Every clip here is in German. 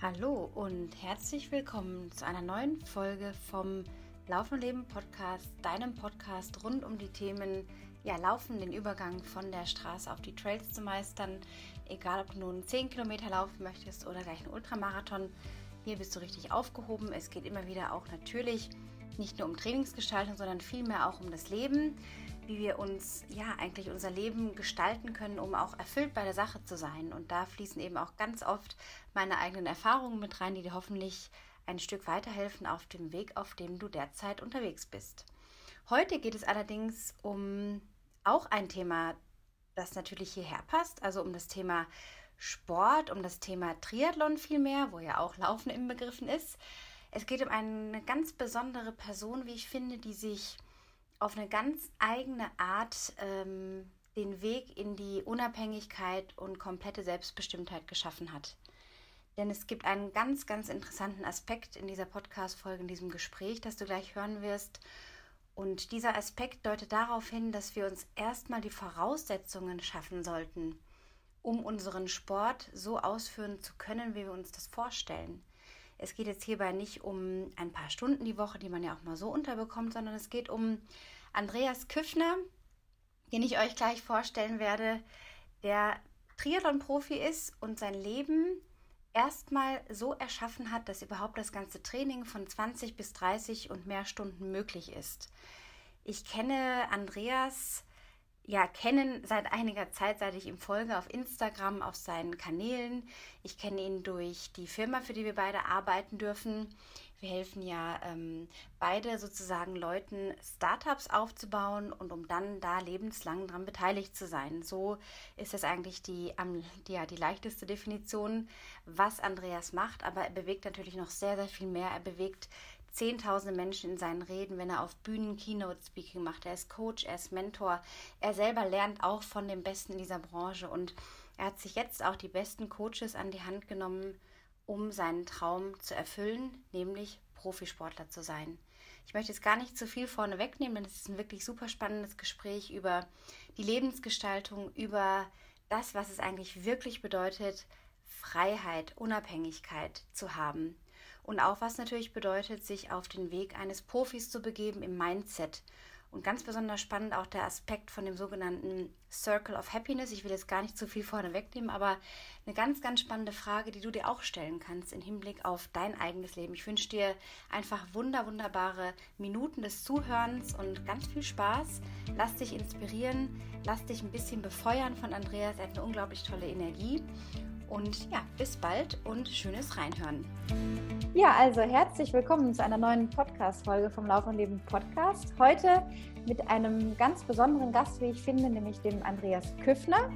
Hallo und herzlich willkommen zu einer neuen Folge vom Laufen Leben Podcast, deinem Podcast rund um die Themen ja, Laufen, den Übergang von der Straße auf die Trails zu meistern. Egal, ob du nun 10 Kilometer laufen möchtest oder gleich einen Ultramarathon, hier bist du richtig aufgehoben. Es geht immer wieder auch natürlich nicht nur um Trainingsgestaltung, sondern vielmehr auch um das Leben, wie wir uns ja eigentlich unser Leben gestalten können, um auch erfüllt bei der Sache zu sein. Und da fließen eben auch ganz oft meine eigenen Erfahrungen mit rein, die dir hoffentlich ein Stück weiterhelfen auf dem Weg, auf dem du derzeit unterwegs bist. Heute geht es allerdings um auch ein Thema, das natürlich hierher passt, also um das Thema Sport, um das Thema Triathlon vielmehr, wo ja auch Laufen im Begriffen ist. Es geht um eine ganz besondere Person, wie ich finde, die sich auf eine ganz eigene Art ähm, den Weg in die Unabhängigkeit und komplette Selbstbestimmtheit geschaffen hat. Denn es gibt einen ganz, ganz interessanten Aspekt in dieser Podcast-Folge, in diesem Gespräch, das du gleich hören wirst. Und dieser Aspekt deutet darauf hin, dass wir uns erstmal die Voraussetzungen schaffen sollten, um unseren Sport so ausführen zu können, wie wir uns das vorstellen. Es geht jetzt hierbei nicht um ein paar Stunden die Woche, die man ja auch mal so unterbekommt, sondern es geht um Andreas Küffner, den ich euch gleich vorstellen werde, der Triathlon-Profi ist und sein Leben erstmal so erschaffen hat, dass überhaupt das ganze Training von 20 bis 30 und mehr Stunden möglich ist. Ich kenne Andreas ja kennen seit einiger Zeit, seit ich ihm folge auf Instagram, auf seinen Kanälen. Ich kenne ihn durch die Firma, für die wir beide arbeiten dürfen. Wir helfen ja ähm, beide sozusagen Leuten, Startups aufzubauen und um dann da lebenslang daran beteiligt zu sein. So ist das eigentlich die, ähm, die, ja, die leichteste Definition, was Andreas macht. Aber er bewegt natürlich noch sehr, sehr viel mehr. Er bewegt zehntausende Menschen in seinen Reden, wenn er auf Bühnen Keynote-Speaking macht. Er ist Coach, er ist Mentor. Er selber lernt auch von den Besten in dieser Branche und er hat sich jetzt auch die besten Coaches an die Hand genommen, um seinen Traum zu erfüllen, nämlich Profisportler zu sein. Ich möchte jetzt gar nicht zu viel vorne wegnehmen, denn es ist ein wirklich super spannendes Gespräch über die Lebensgestaltung, über das, was es eigentlich wirklich bedeutet, Freiheit, Unabhängigkeit zu haben. Und auch was natürlich bedeutet, sich auf den Weg eines Profis zu begeben im Mindset und ganz besonders spannend auch der Aspekt von dem sogenannten Circle of Happiness. Ich will jetzt gar nicht zu viel vorne wegnehmen, aber eine ganz, ganz spannende Frage, die du dir auch stellen kannst im Hinblick auf dein eigenes Leben. Ich wünsche dir einfach wunder, wunderbare Minuten des Zuhörens und ganz viel Spaß. Lass dich inspirieren, lass dich ein bisschen befeuern von Andreas. Er hat eine unglaublich tolle Energie. Und ja, bis bald und schönes Reinhören. Ja, also herzlich willkommen zu einer neuen Podcast-Folge vom Lauf und Leben Podcast. Heute mit einem ganz besonderen Gast, wie ich finde, nämlich dem Andreas Küffner.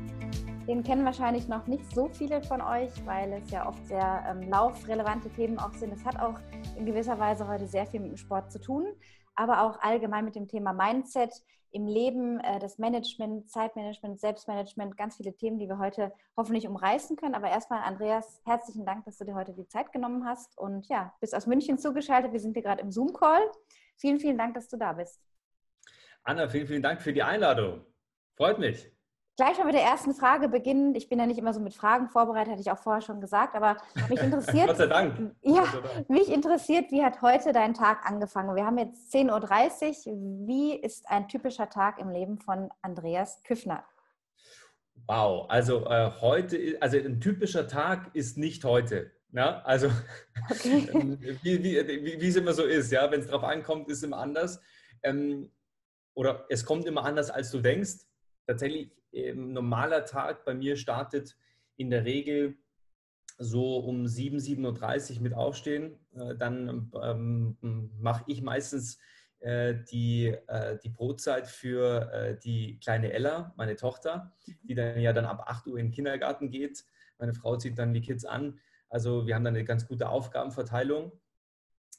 Den kennen wahrscheinlich noch nicht so viele von euch, weil es ja oft sehr ähm, laufrelevante Themen auch sind. Es hat auch in gewisser Weise heute sehr viel mit dem Sport zu tun, aber auch allgemein mit dem Thema Mindset im Leben, äh, das Management, Zeitmanagement, Selbstmanagement, ganz viele Themen, die wir heute hoffentlich umreißen können. Aber erstmal, Andreas, herzlichen Dank, dass du dir heute die Zeit genommen hast und ja, bist aus München zugeschaltet. Wir sind hier gerade im Zoom-Call. Vielen, vielen Dank, dass du da bist. Anna, vielen, vielen Dank für die Einladung. Freut mich gleich mal mit der ersten Frage beginnen. Ich bin ja nicht immer so mit Fragen vorbereitet, hatte ich auch vorher schon gesagt, aber mich interessiert. Gott sei Dank. Ja, mich interessiert, wie hat heute dein Tag angefangen? Wir haben jetzt 10.30 Uhr. Wie ist ein typischer Tag im Leben von Andreas Küffner? Wow, also äh, heute, also ein typischer Tag ist nicht heute. Ja, also okay. wie, wie, wie, es immer so ist, ja, wenn es darauf ankommt, ist es immer anders. Ähm, oder es kommt immer anders, als du denkst. Tatsächlich ein normaler Tag bei mir startet in der Regel so um 7, 7.30 Uhr mit Aufstehen. Äh, dann ähm, mache ich meistens äh, die, äh, die Brotzeit für äh, die kleine Ella, meine Tochter, die dann ja dann ab 8 Uhr in den Kindergarten geht. Meine Frau zieht dann die Kids an. Also wir haben dann eine ganz gute Aufgabenverteilung.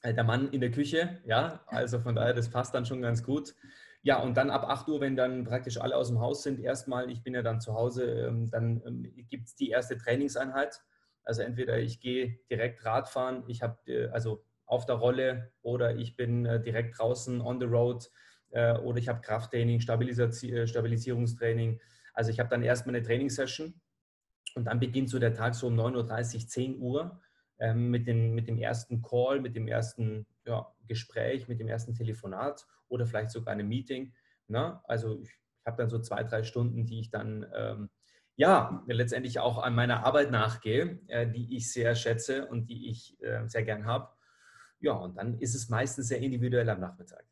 Äh, der Mann in der Küche, ja, also von daher, das passt dann schon ganz gut. Ja, und dann ab 8 Uhr, wenn dann praktisch alle aus dem Haus sind, erstmal, ich bin ja dann zu Hause, ähm, dann ähm, gibt es die erste Trainingseinheit. Also entweder ich gehe direkt Radfahren, ich habe äh, also auf der Rolle oder ich bin äh, direkt draußen on the road äh, oder ich habe Krafttraining, Stabilisierungstraining. Also ich habe dann erstmal eine Trainingssession und dann beginnt so der Tag so um 9.30 Uhr, 10 Uhr. ähm, mit, den, mit dem ersten Call, mit dem ersten ja, Gespräch, mit dem ersten Telefonat oder vielleicht sogar einem Meeting. Ne? Also ich, ich habe dann so zwei, drei Stunden, die ich dann ähm, ja letztendlich auch an meiner Arbeit nachgehe, äh, die ich sehr schätze und die ich äh, sehr gern habe. Ja, und dann ist es meistens sehr individuell am Nachmittag.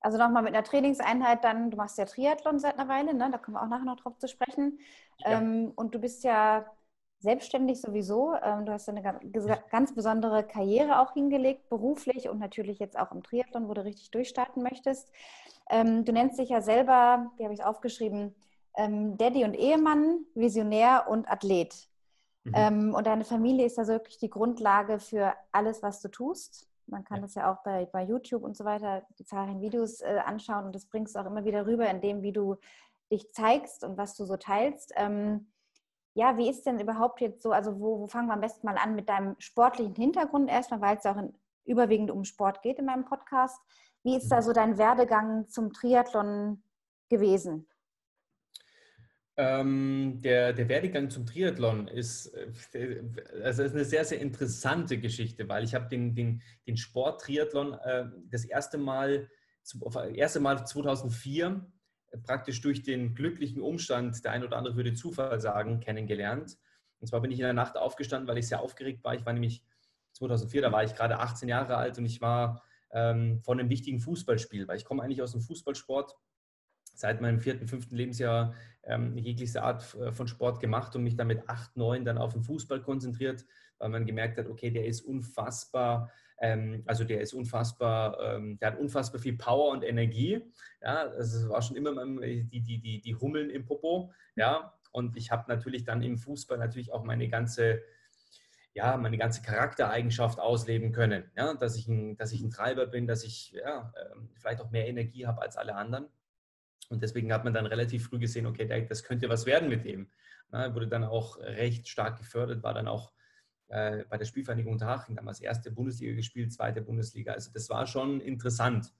Also nochmal mit einer Trainingseinheit dann, du machst ja Triathlon seit einer Weile, ne? da kommen wir auch nachher noch drauf zu sprechen. Ja. Ähm, und du bist ja selbstständig sowieso. Ähm, du hast eine ganz besondere Karriere auch hingelegt, beruflich und natürlich jetzt auch im Triathlon, wo du richtig durchstarten möchtest. Ähm, du nennst dich ja selber, wie habe ich es aufgeschrieben, ähm, Daddy und Ehemann, Visionär und Athlet. Mhm. und deine Familie ist ja wirklich die Grundlage für alles, was du tust. Man kann ja. das ja auch bei, bei YouTube und so weiter, die zahlreichen Videos äh, anschauen und das bringst du auch immer wieder rüber, in dem, wie du dich zeigst und was du so teilst. Ähm, ja, wie ist denn überhaupt jetzt so, also wo, wo, fangen wir am besten mal an mit deinem sportlichen Hintergrund erstmal, weil es auch in, überwiegend um Sport geht in meinem Podcast. Wie ist da so dein Werdegang zum Triathlon gewesen? Ähm, der, der Werdegang zum Triathlon ist, äh, also ist eine sehr, sehr interessante Geschichte, weil ich habe den, den, den Sport Triathlon äh, das erste Mal, erste Mal 2004 praktisch durch den glücklichen Umstand, der ein oder andere würde Zufall sagen, kennengelernt. Und zwar bin ich in der Nacht aufgestanden, weil ich sehr aufgeregt war. Ich war nämlich 2004, da war ich gerade 18 Jahre alt und ich war ähm, von einem wichtigen Fußballspiel, weil ich komme eigentlich aus dem Fußballsport, seit meinem vierten, fünften Lebensjahr ähm, jegliche Art äh, von Sport gemacht und mich dann mit acht, neun dann auf den Fußball konzentriert, weil man gemerkt hat, okay, der ist unfassbar ähm, also der ist unfassbar, ähm, der hat unfassbar viel Power und Energie. Ja, das war schon immer die, die, die, die Hummeln im Popo. Ja, und ich habe natürlich dann im Fußball natürlich auch meine ganze ja, meine ganze Charaktereigenschaft ausleben können. Ja, dass, ich ein, dass ich ein Treiber bin, dass ich ja, ähm, vielleicht auch mehr Energie habe als alle anderen. Und deswegen hat man dann relativ früh gesehen, okay, das könnte was werden mit dem. Na, wurde dann auch recht stark gefördert, war dann auch äh, bei der Spielvereinigung Unterhaching damals erste Bundesliga gespielt, zweite Bundesliga. Also das war schon interessant.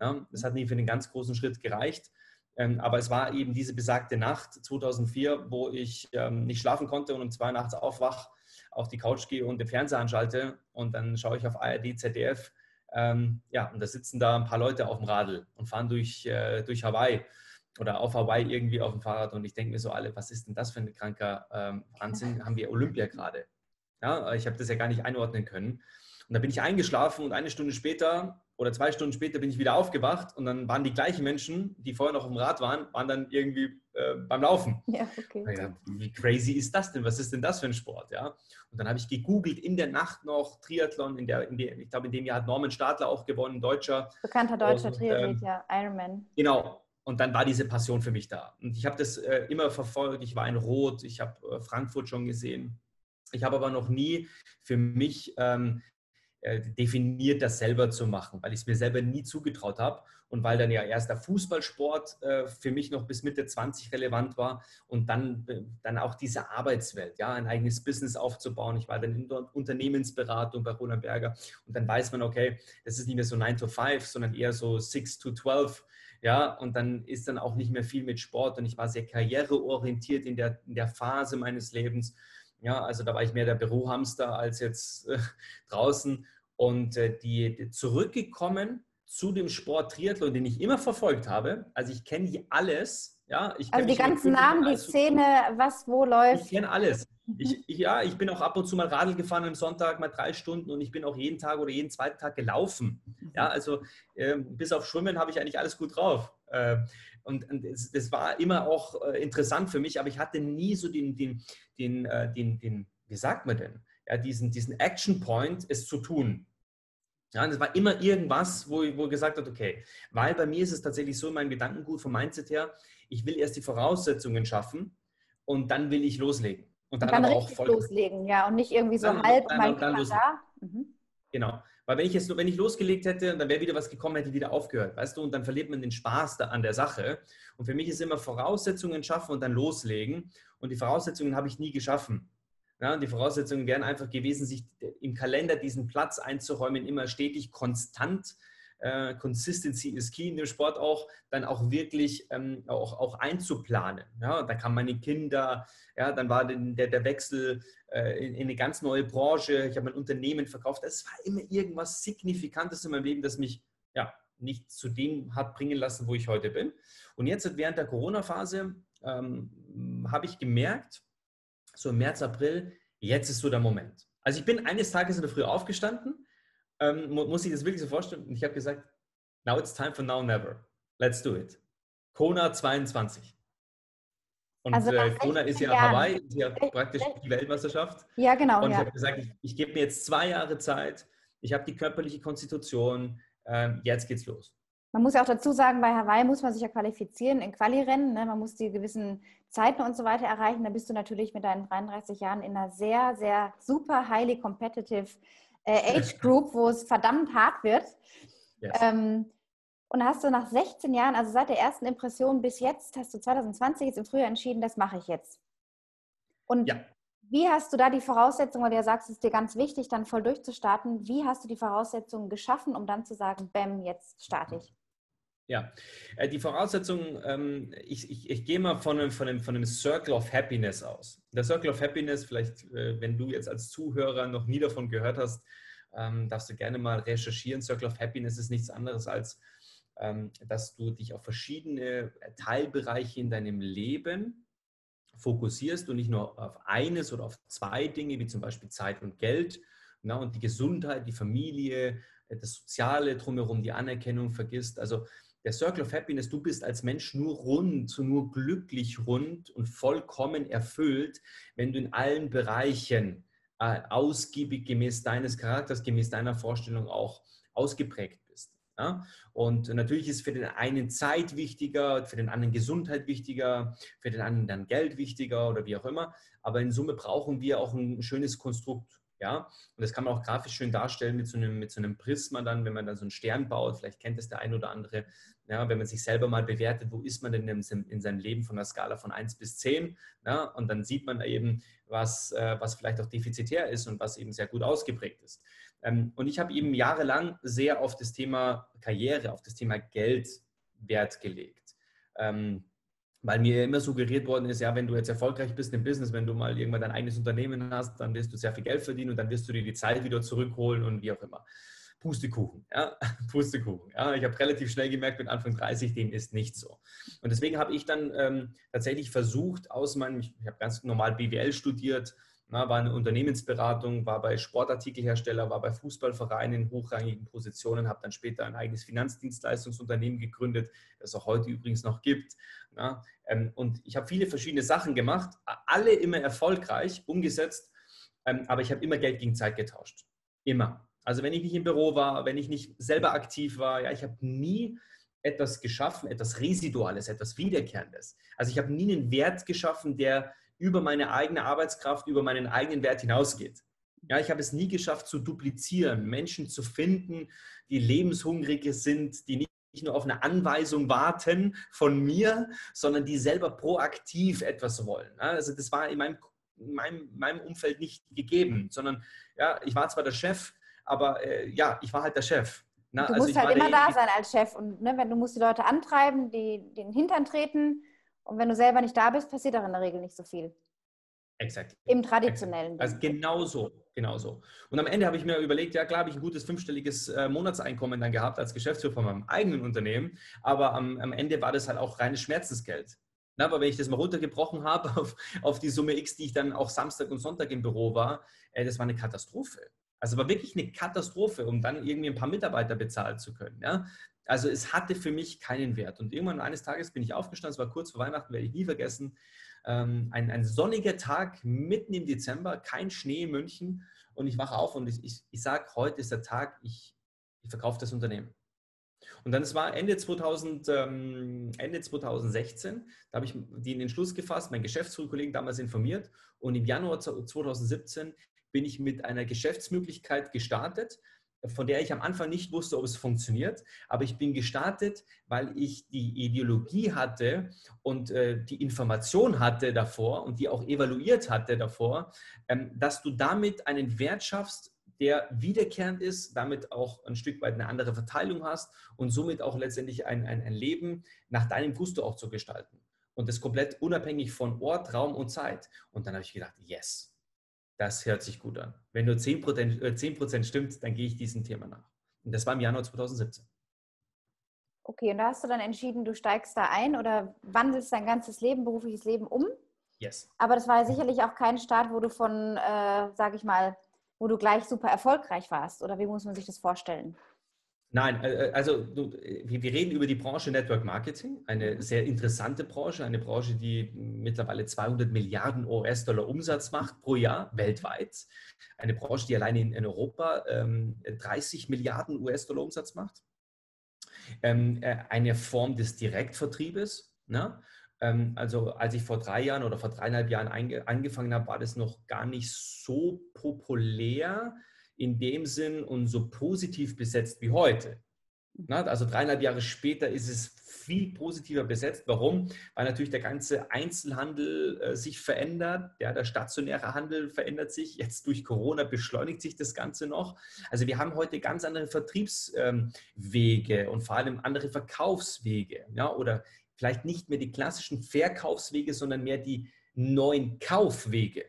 Ja? Das hat nie für einen ganz großen Schritt gereicht. Ähm, aber es war eben diese besagte Nacht 2004, wo ich ähm, nicht schlafen konnte und um zwei nachts aufwach, auf die Couch gehe und den Fernseher anschalte und dann schaue ich auf ARD, ZDF. Ähm, ja, und da sitzen da ein paar Leute auf dem Radl und fahren durch, äh, durch Hawaii oder auf Hawaii irgendwie auf dem Fahrrad und ich denke mir so alle, was ist denn das für ein kranker ähm, Wahnsinn? Haben wir Olympia gerade? Ja, ich habe das ja gar nicht einordnen können. Und da bin ich eingeschlafen und eine Stunde später oder zwei Stunden später bin ich wieder aufgewacht und dann waren die gleichen Menschen, die vorher noch auf dem Rad waren, waren dann irgendwie äh, beim Laufen. Ja, okay. Ja, wie crazy ist das denn? Was ist denn das für ein Sport? Ja? Und dann habe ich gegoogelt in der Nacht noch Triathlon, in der, in der, ich glaube, in dem Jahr hat Norman Stadler auch gewonnen, Deutscher. Bekannter deutscher und, Triathlet, ähm, ja, Ironman. Genau. Und dann war diese Passion für mich da. Und ich habe das äh, immer verfolgt. Ich war in Rot, ich habe äh, Frankfurt schon gesehen. Ich habe aber noch nie für mich ähm, äh, definiert, das selber zu machen, weil ich es mir selber nie zugetraut habe und weil dann ja erst der Fußballsport äh, für mich noch bis Mitte 20 relevant war und dann, äh, dann auch diese Arbeitswelt, ja, ein eigenes Business aufzubauen. Ich war dann in der Unternehmensberatung bei Roland Berger und dann weiß man, okay, das ist nicht mehr so 9 to 5, sondern eher so 6 to 12. Ja, und dann ist dann auch nicht mehr viel mit Sport und ich war sehr karriereorientiert in der, in der Phase meines Lebens ja, also da war ich mehr der Bürohamster als jetzt äh, draußen. Und äh, die, die, zurückgekommen zu dem Sport Triathlon, den ich immer verfolgt habe. Also ich kenne alles. Ja, ich also die ganzen Namen, die Szene, was wo läuft. Ich kenne alles. Ich, ich, ja, ich bin auch ab und zu mal Radl gefahren am Sonntag, mal drei Stunden und ich bin auch jeden Tag oder jeden zweiten Tag gelaufen. Ja, also äh, bis auf Schwimmen habe ich eigentlich alles gut drauf. Äh, und, und das, das, war immer auch äh, interessant für mich, aber ich hatte nie so den, den, den, äh, den, den wie sagt man denn, ja, diesen, diesen Action Point, es zu tun. Ja, das war immer irgendwas, wo, wo gesagt hat, okay, weil bei mir ist es tatsächlich so in meinem Gedankengut vom Mindset her, ich will erst die Voraussetzungen schaffen und dann will ich loslegen. Und dann, und dann aber auch voll loslegen, ja, und nicht irgendwie so halb mein dann, dann da. Mhm. Genau. Weil wenn ich jetzt, wenn ich losgelegt hätte, dann wäre wieder was gekommen, hätte ich wieder aufgehört, weißt du, und dann verliert man den Spaß an der Sache. Und für mich ist immer Voraussetzungen schaffen und dann loslegen. Und die Voraussetzungen habe ich nie geschaffen. Ja, die Voraussetzungen wären einfach gewesen, sich im Kalender diesen Platz einzuräumen, immer stetig konstant Consistency ist key in dem Sport auch, dann auch wirklich ähm, auch, auch einzuplanen. Ja, da kamen meine Kinder, ja, dann war der, der Wechsel äh, in, in, eine ganz neue Branche, ich habe mein Unternehmen verkauft. Es war immer irgendwas Signifikantes in meinem Leben, das mich ja, nicht zu dem hat bringen lassen, wo ich heute bin. Und jetzt während der Corona-Phase ähm, habe ich gemerkt, so im März, April, jetzt ist so der Moment. Also ich bin eines Tages in der Früh aufgestanden, ähm, muss ich das wirklich so vorstellen, ich habe gesagt, now it's time for now never. Let's do it. Kona 22. Und also äh, Kona ist ja Jahren. Hawaii, ist ja praktisch die Weltmeisterschaft. Ja, genau. Und ja. ich habe gesagt, ich, ich gebe mir jetzt zwei Jahre Zeit, ich habe die körperliche Konstitution, äh, jetzt geht's los. Man muss ja auch dazu sagen, bei Hawaii muss man sich ja qualifizieren in Quali-Rennen. Ne? Man muss die gewissen Zeiten und so weiter erreichen. Da bist du natürlich mit deinen 33 Jahren in einer sehr, sehr super highly competitive äh, Age Group, wo es verdammt hart wird. Yes. Ähm, und hast du nach 16 Jahren, also seit der ersten Impression bis jetzt, hast du 2020 jetzt im Frühjahr entschieden, das mache ich jetzt. Und ja. wie hast du da die Voraussetzungen, weil du ja sagst, es ist dir ganz wichtig, dann voll durchzustarten, wie hast du die Voraussetzungen geschaffen, um dann zu sagen, bam, jetzt starte ich? Ja, äh, die Voraussetzungen, ähm, ich, ich, ich gehe mal von einem, von, einem, von einem Circle of Happiness aus. Der Circle of Happiness, vielleicht, äh, wenn du jetzt als Zuhörer noch nie davon gehört hast, ähm, darfst du gerne mal recherchieren. Circle of Happiness ist nichts anderes als, ähm, dass du dich auf verschiedene Teilbereiche in deinem Leben fokussierst und nicht nur auf eines oder auf zwei Dinge, wie zum Beispiel Zeit und Geld und die Gesundheit, die Familie, das Soziale drumherum, die Anerkennung vergisst. Also der Circle of Happiness, du bist als Mensch nur rund, nur glücklich rund und vollkommen erfüllt, wenn du in allen Bereichen äh, ausgiebig gemäß deines Charakters, gemäß deiner Vorstellung auch ausgeprägt bist. Ja? Und natürlich ist für den einen Zeit wichtiger, für den anderen Gesundheit wichtiger, für den anderen dann Geld wichtiger oder wie auch immer. Aber in Summe brauchen wir auch ein schönes Konstrukt ja, und das kann man auch grafisch schön darstellen mit so einem, mit so einem Prisma dann, wenn man dann so einen Stern baut. Vielleicht kennt es der ein oder andere. Ja, wenn man sich selber mal bewertet, wo ist man denn in, in seinem Leben von der Skala von 1 bis 10? Ja, und dann sieht man eben, was, äh, was vielleicht auch defizitär ist und was eben sehr gut ausgeprägt ist. Ähm, und ich habe eben jahrelang sehr auf das Thema Karriere, auf das Thema Geld Wert gelegt. Ähm, weil mir immer suggeriert worden ist, ja, wenn du jetzt erfolgreich bist im Business, wenn du mal irgendwann dein eigenes Unternehmen hast, dann wirst du sehr viel Geld verdienen und dann wirst du dir die Zeit wieder zurückholen und wie auch immer. Pustekuchen, ja, Pustekuchen. Ja, ich habe relativ schnell gemerkt, mit Anfang 30, dem ist nicht so. Und deswegen habe ich dann ähm, tatsächlich versucht, aus meinem, ich, ich habe ganz normal BWL studiert, na, war eine Unternehmensberatung, war bei Sportartikelhersteller, war bei Fußballvereinen in hochrangigen Positionen, habe dann später ein eigenes Finanzdienstleistungsunternehmen gegründet, das auch heute übrigens noch gibt. Na, ähm, und ich habe viele verschiedene Sachen gemacht, alle immer erfolgreich umgesetzt, ähm, aber ich habe immer Geld gegen Zeit getauscht. Immer. Also wenn ich nicht im Büro war, wenn ich nicht selber aktiv war, ja, ich habe nie etwas geschaffen, etwas Residuales, etwas Wiederkehrendes. Also ich habe nie einen Wert geschaffen, der über meine eigene Arbeitskraft, über meinen eigenen Wert hinausgeht. Ja, ich habe es nie geschafft zu duplizieren, Menschen zu finden, die lebenshungrige sind, die nicht nur auf eine Anweisung warten von mir, sondern die selber proaktiv etwas wollen. Also das war in meinem, in meinem, meinem Umfeld nicht gegeben, sondern ja, ich war zwar der Chef, aber äh, ja, ich war halt der Chef. Na, du also musst halt immer da sein als Chef und ne, wenn du musst die Leute antreiben, die den Hintern treten und wenn du selber nicht da bist, passiert auch in der Regel nicht so viel. Exakt. Im traditionellen. Also genau so, genau so. Und am Ende habe ich mir überlegt, ja klar habe ich ein gutes fünfstelliges äh, Monatseinkommen dann gehabt als Geschäftsführer von meinem eigenen Unternehmen, aber am, am Ende war das halt auch reines Schmerzensgeld. Na, aber wenn ich das mal runtergebrochen habe auf, auf, die Summe X, die ich dann auch Samstag und Sonntag im Büro war, äh, das war eine Katastrophe. Also war wirklich eine Katastrophe, um dann irgendwie ein paar Mitarbeiter bezahlen zu können. Ja? Also es hatte für mich keinen Wert. Und irgendwann eines Tages bin ich aufgestanden, es war kurz vor Weihnachten, werde ich nie vergessen. Ähm, ein, ein, sonniger Tag mitten im Dezember, kein Schnee in München. Und ich wache auf und ich, ich, ich sage, heute ist der Tag, ich, ich verkaufe das Unternehmen. Und dann, es war Ende, 2000, ähm, Ende 2016, da habe ich den Entschluss gefasst, meinen Geschäftsführerkollegen damals informiert. Und im Januar 2017 bin ich mit einer Geschäftsmöglichkeit gestartet, von der ich am Anfang nicht wusste, ob es funktioniert. Aber ich bin gestartet, weil ich die Ideologie hatte und äh, die Information hatte davor und die auch evaluiert hatte davor, ähm, dass du damit einen Wert schaffst, der wiederkehrend ist, damit auch ein Stück weit eine andere Verteilung hast und somit auch letztendlich ein, ein, ein Leben nach deinem Gusto auch zu gestalten. Und das komplett unabhängig von Ort, Raum und Zeit. Und dann habe ich gedacht, yes, das hört sich gut an. Wenn nur 10%, äh, 10 stimmt, dann gehe ich diesem Thema nach. Und das war im Januar 2017. Okay, und da hast du dann entschieden, du steigst da ein oder wandelst dein ganzes Leben, berufliches Leben um? Yes. Aber das war ja sicherlich auch kein Start, wo du von, äh, sage ich mal, wo du gleich super erfolgreich warst. Oder wie muss man sich das vorstellen? Nein, äh, äh, also wir reden über die Branche Network Marketing, eine sehr interessante Branche, eine Branche, die mittlerweile 200 Milliarden US-Dollar Umsatz macht pro Jahr weltweit. Eine Branche, die alleine in Europa 30 ähm, Milliarden US-Dollar Umsatz macht. Ähm, äh, eine Form des Direktvertriebes. Ne? Ähm, also als ich vor drei Jahren oder vor dreieinhalb Jahren angefangen habe, war das noch gar nicht so populär in dem Sinn und so positiv besetzt wie heute. Mhm. Also dreieinhalb Jahre später ist es viel positiver besetzt. Warum? Weil natürlich der ganze Einzelhandel äh, sich verändert. Ja, der stationäre Handel verändert sich. Jetzt durch Corona beschleunigt sich das Ganze noch. Also wir haben heute ganz andere Vertriebswege ähm, und vor allem andere Verkaufswege. Ja, oder vielleicht nicht mehr die klassischen Verkaufswege, sondern mehr die neuen Kaufwege.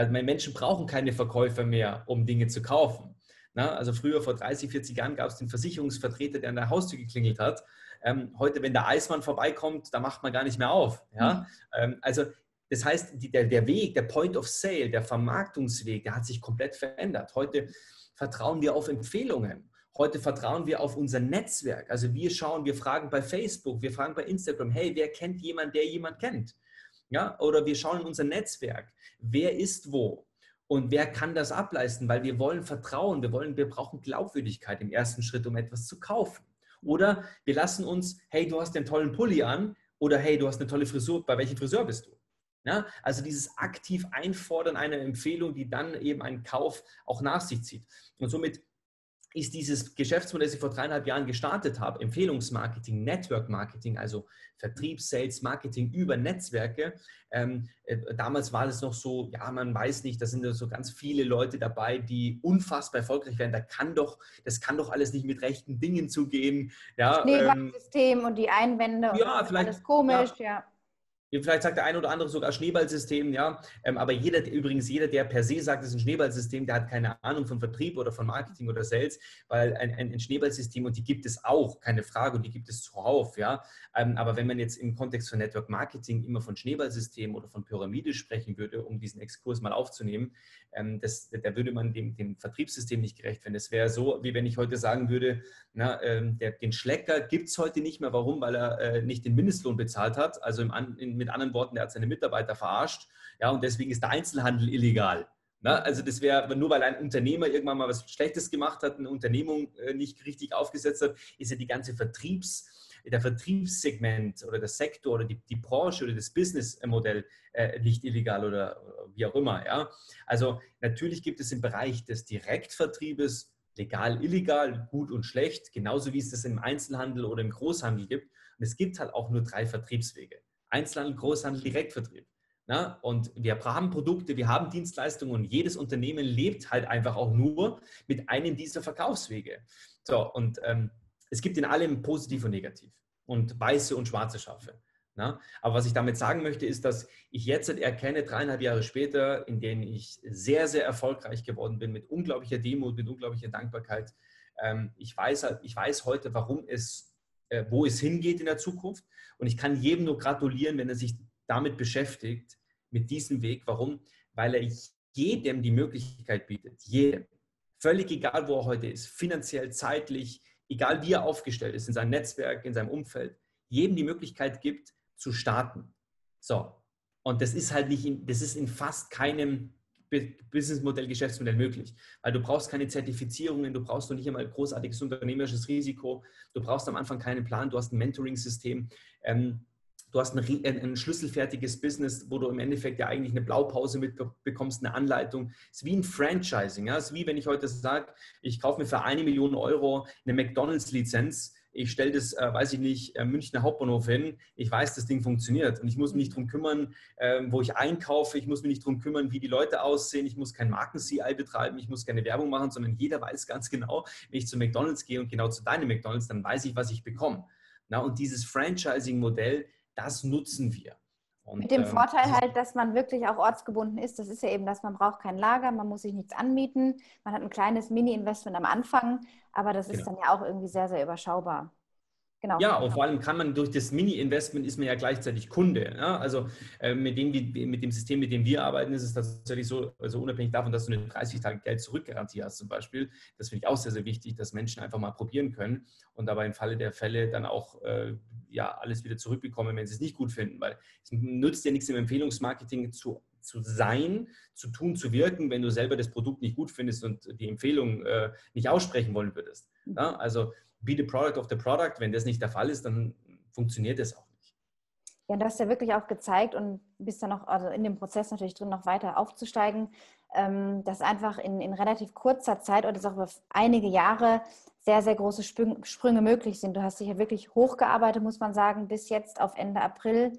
Also Menschen brauchen keine Verkäufer mehr, um Dinge zu kaufen. Na, also früher, vor 30, 40 Jahren, gab es den Versicherungsvertreter, der an der Haustür geklingelt hat. Ähm, heute, wenn der Eismann vorbeikommt, da macht man gar nicht mehr auf. Ja? Mhm. Ähm, also das heißt, die, der, der Weg, der Point of Sale, der Vermarktungsweg, der hat sich komplett verändert. Heute vertrauen wir auf Empfehlungen. Heute vertrauen wir auf unser Netzwerk. Also wir schauen, wir fragen bei Facebook, wir fragen bei Instagram, hey, wer kennt jemand, der jemand kennt? Ja, oder wir schauen in unser Netzwerk, wer ist wo und wer kann das ableisten, weil wir wollen Vertrauen, wir wollen, wir brauchen Glaubwürdigkeit im ersten Schritt, um etwas zu kaufen. Oder wir lassen uns, hey, du hast den tollen Pulli an oder hey, du hast eine tolle Frisur, bei welchem Friseur bist du? Ja, also dieses aktiv Einfordern einer Empfehlung, die dann eben einen Kauf auch nach sich zieht. Und somit ist dieses Geschäftsmodell, das ich vor dreieinhalb Jahren gestartet habe, Empfehlungsmarketing, Network Marketing, also Vertrieb, Sales, Marketing über Netzwerke. Ähm, äh, damals war es noch so, ja, man weiß nicht, da sind so ganz viele Leute dabei, die unfassbar erfolgreich werden. Da kann doch, das kann doch alles nicht mit rechten Dingen zugehen. Ja, Schneeballsystem ähm, und die Einwände ja, und vielleicht, alles komisch, ja. ja. Vielleicht sagt der eine oder andere sogar Schneeballsystem, ja. Ähm, aber jeder, übrigens jeder, der per se sagt, es ist ein Schneeballsystem, der hat keine Ahnung von Vertrieb oder von Marketing oder Sales, weil ein, ein, Schneeballsystem, und die gibt es auch, keine Frage, und die gibt es zuhauf, ja. Ähm, aber wenn man jetzt im Kontext von Network Marketing immer von Schneeballsystem oder von Pyramide sprechen würde, um diesen Exkurs mal aufzunehmen, ähm, das, da würde man dem, dem Vertriebssystem nicht gerecht werden. Es wäre so, wie wenn ich heute sagen würde, na, der, den Schlecker gibt es heute nicht mehr. Warum? Weil er äh, nicht den Mindestlohn bezahlt hat, also im, in, mit anderen Worten, er hat seine Mitarbeiter verarscht. Ja, und deswegen ist der Einzelhandel illegal. Na, also das wäre, nur weil ein Unternehmer irgendwann mal was Schlechtes gemacht hat, eine Unternehmung äh, nicht richtig aufgesetzt hat, ist ja die ganze Vertriebs, der Vertriebssegment oder der Sektor oder die, die Branche oder das Businessmodell äh, nicht illegal oder, wie auch immer. Ja? Also natürlich gibt es im Bereich des Direktvertriebes legal, illegal, gut und schlecht, genauso wie es das im Einzelhandel oder im Großhandel gibt. Und es gibt halt auch nur drei Vertriebswege. Einzelhandel, Großhandel, Direktvertrieb. Na, und wir haben Produkte, wir haben Dienstleistungen und jedes Unternehmen lebt halt einfach auch nur mit einem dieser Verkaufswege. So, und ähm, es gibt in allem positiv und negativ und weiße und schwarze Schafe. Na? Aber was ich damit sagen möchte, ist, dass ich jetzt erkenne, dreieinhalb Jahre später, in denen ich sehr, sehr erfolgreich geworden bin, mit unglaublicher Demut, mit unglaublicher Dankbarkeit. Ähm, ich, weiß, halt, ich weiß heute, warum es, äh, wo es hingeht in der Zukunft. Und ich kann jedem nur gratulieren, wenn er sich damit beschäftigt, mit diesem Weg. Warum? Weil er jedem die Möglichkeit bietet. Jedem. Völlig egal, wo er heute ist, finanziell, zeitlich, egal wie er aufgestellt ist, in seinem Netzwerk, in seinem Umfeld, jedem die Möglichkeit gibt, zu starten. So. Und das ist halt nicht, in, das ist in fast keinem Businessmodell, Geschäftsmodell möglich. Weil du brauchst keine Zertifizierungen, du brauchst noch nicht einmal großartiges unternehmerisches Risiko, du brauchst am Anfang keinen Plan, du hast ein Mentoring-System, ähm, du hast ein, ein, schlüsselfertiges Business, wo du im Endeffekt ja eigentlich eine Blaupause mitbekommst, eine Anleitung. Es ist wie ein Franchising. Ja? Es ist wie wenn ich heute sage, ich kaufe mir für eine Million Euro eine McDonalds-Lizenz ich stelle das, äh, weiß ich nicht, äh, Münchner Hauptbahnhof hin. Ich weiß, das Ding funktioniert und ich muss mich nicht darum kümmern, äh, wo ich einkaufe. Ich muss mich nicht darum kümmern, wie die Leute aussehen. Ich muss kein Marken-CI betreiben. Ich muss keine Werbung machen, sondern jeder weiß ganz genau, wenn ich zu McDonalds gehe und genau zu deinem McDonalds, dann weiß ich, was ich bekomme. Na, und dieses Franchising-Modell, das nutzen wir. Und, Mit dem ähm, Vorteil halt, dass man wirklich auch ortsgebunden ist. Das ist ja eben, dass man braucht kein Lager, man muss sich nichts anmieten. Man hat ein kleines Mini-Investment am Anfang, aber das ist genau. dann ja auch irgendwie sehr, sehr überschaubar. Genau. Ja, und vor allem kann man durch das Mini-Investment ist man ja gleichzeitig Kunde. Ja? Also äh, mit, dem, mit dem System, mit dem wir arbeiten, ist es tatsächlich so, also unabhängig davon, dass du eine 30 Tage Geld zurückgarantie hast zum Beispiel. Das finde ich auch sehr, sehr wichtig, dass Menschen einfach mal probieren können und dabei im Falle der Fälle dann auch äh, ja, alles wieder zurückbekommen, wenn sie es nicht gut finden. Weil es nützt ja nichts im Empfehlungsmarketing zu zu sein, zu tun, zu wirken, wenn du selber das Produkt nicht gut findest und die Empfehlung äh, nicht aussprechen wollen würdest. Ja? Also be the product of the product. Wenn das nicht der Fall ist, dann funktioniert das auch nicht. Ja, du hast ja wirklich auch gezeigt und bist dann noch also in dem Prozess natürlich drin, noch weiter aufzusteigen, ähm, dass einfach in, in relativ kurzer Zeit oder auch über einige Jahre sehr, sehr große Sprünge möglich sind. Du hast dich ja wirklich hochgearbeitet, muss man sagen, bis jetzt auf Ende April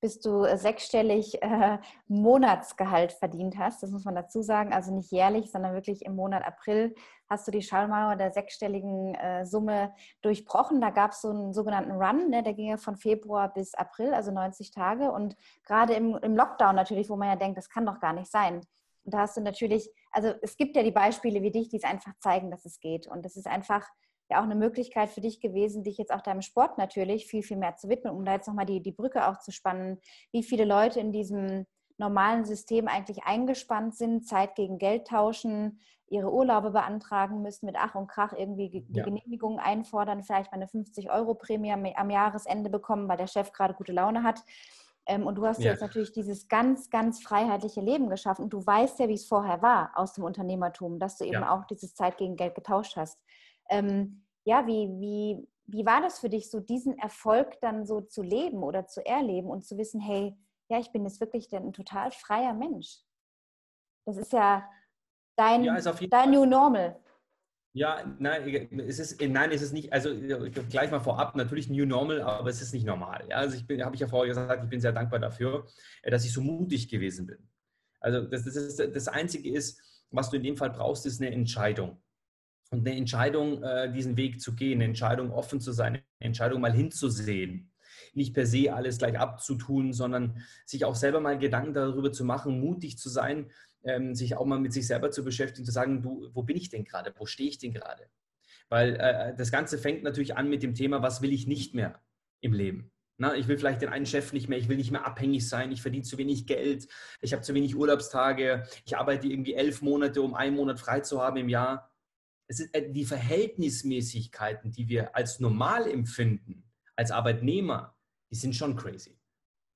bis du äh, sechsstellig äh, Monatsgehalt verdient hast. Das muss man dazu sagen. Also nicht jährlich, sondern wirklich im Monat April hast du die Schallmauer der sechsstelligen äh, Summe durchbrochen. Da gab es so einen sogenannten Run, ne? der ging ja von Februar bis April, also 90 Tage. Und gerade im, im Lockdown natürlich, wo man ja denkt, das kann doch gar nicht sein. Und da hast du natürlich, also es gibt ja die Beispiele wie dich, die es einfach zeigen, dass es geht. Und es ist einfach ja auch eine Möglichkeit für dich gewesen, dich jetzt auch deinem Sport natürlich viel, viel mehr zu widmen, um da jetzt nochmal die, die Brücke auch zu spannen, wie viele Leute in diesem normalen System eigentlich eingespannt sind, Zeit gegen Geld tauschen, ihre Urlaube beantragen müssen, mit Ach und Krach irgendwie die ja. Genehmigung einfordern, vielleicht mal eine 50-Euro-Prämie am Jahresende bekommen, weil der Chef gerade gute Laune hat. Ähm, und du hast ja. jetzt natürlich dieses ganz, ganz freiheitliche Leben geschaffen. Und du weißt ja, wie es vorher war aus dem Unternehmertum, dass du eben ja. auch dieses Zeit gegen Geld getauscht hast. Ähm, ja, wie, wie, wie war das für dich, so diesen Erfolg dann so zu leben oder zu erleben und zu wissen, hey, ja, ich bin jetzt wirklich ein total freier Mensch. Das ist ja dein, ja, dein New Normal. Ja, nein, es ist, nein, es ist nicht, also gleich mal vorab, natürlich New Normal, aber es ist nicht normal. Ja? Also ich habe ich ja vorher gesagt, ich bin sehr dankbar dafür, äh, dass ich so mutig gewesen bin. Also das, das, ist, das Einzige ist, was du in dem Fall brauchst, ist eine Entscheidung und eine Entscheidung, äh, diesen Weg zu gehen, eine Entscheidung offen zu sein, eine Entscheidung mal hinzusehen. Nicht per se alles gleich abzutun, sondern sich auch selber mal Gedanken darüber zu machen, mutig zu sein, ähm, sich auch mal mit sich selber zu beschäftigen, zu sagen, du, wo bin ich denn gerade? Wo stehe ich denn gerade? Weil äh, das Ganze fängt natürlich an mit dem Thema, was will ich nicht mehr im Leben? Na, ich will vielleicht den einen Chef nicht mehr, ich will nicht mehr abhängig sein, ich verdiene zu wenig Geld, ich habe zu wenig Urlaubstage, ich arbeite irgendwie elf Monate, um einen Monat frei zu haben im Jahr es ist äh, die Verhältnismäßigkeiten, die wir als normal empfinden, als Arbeitnehmer, die sind schon crazy.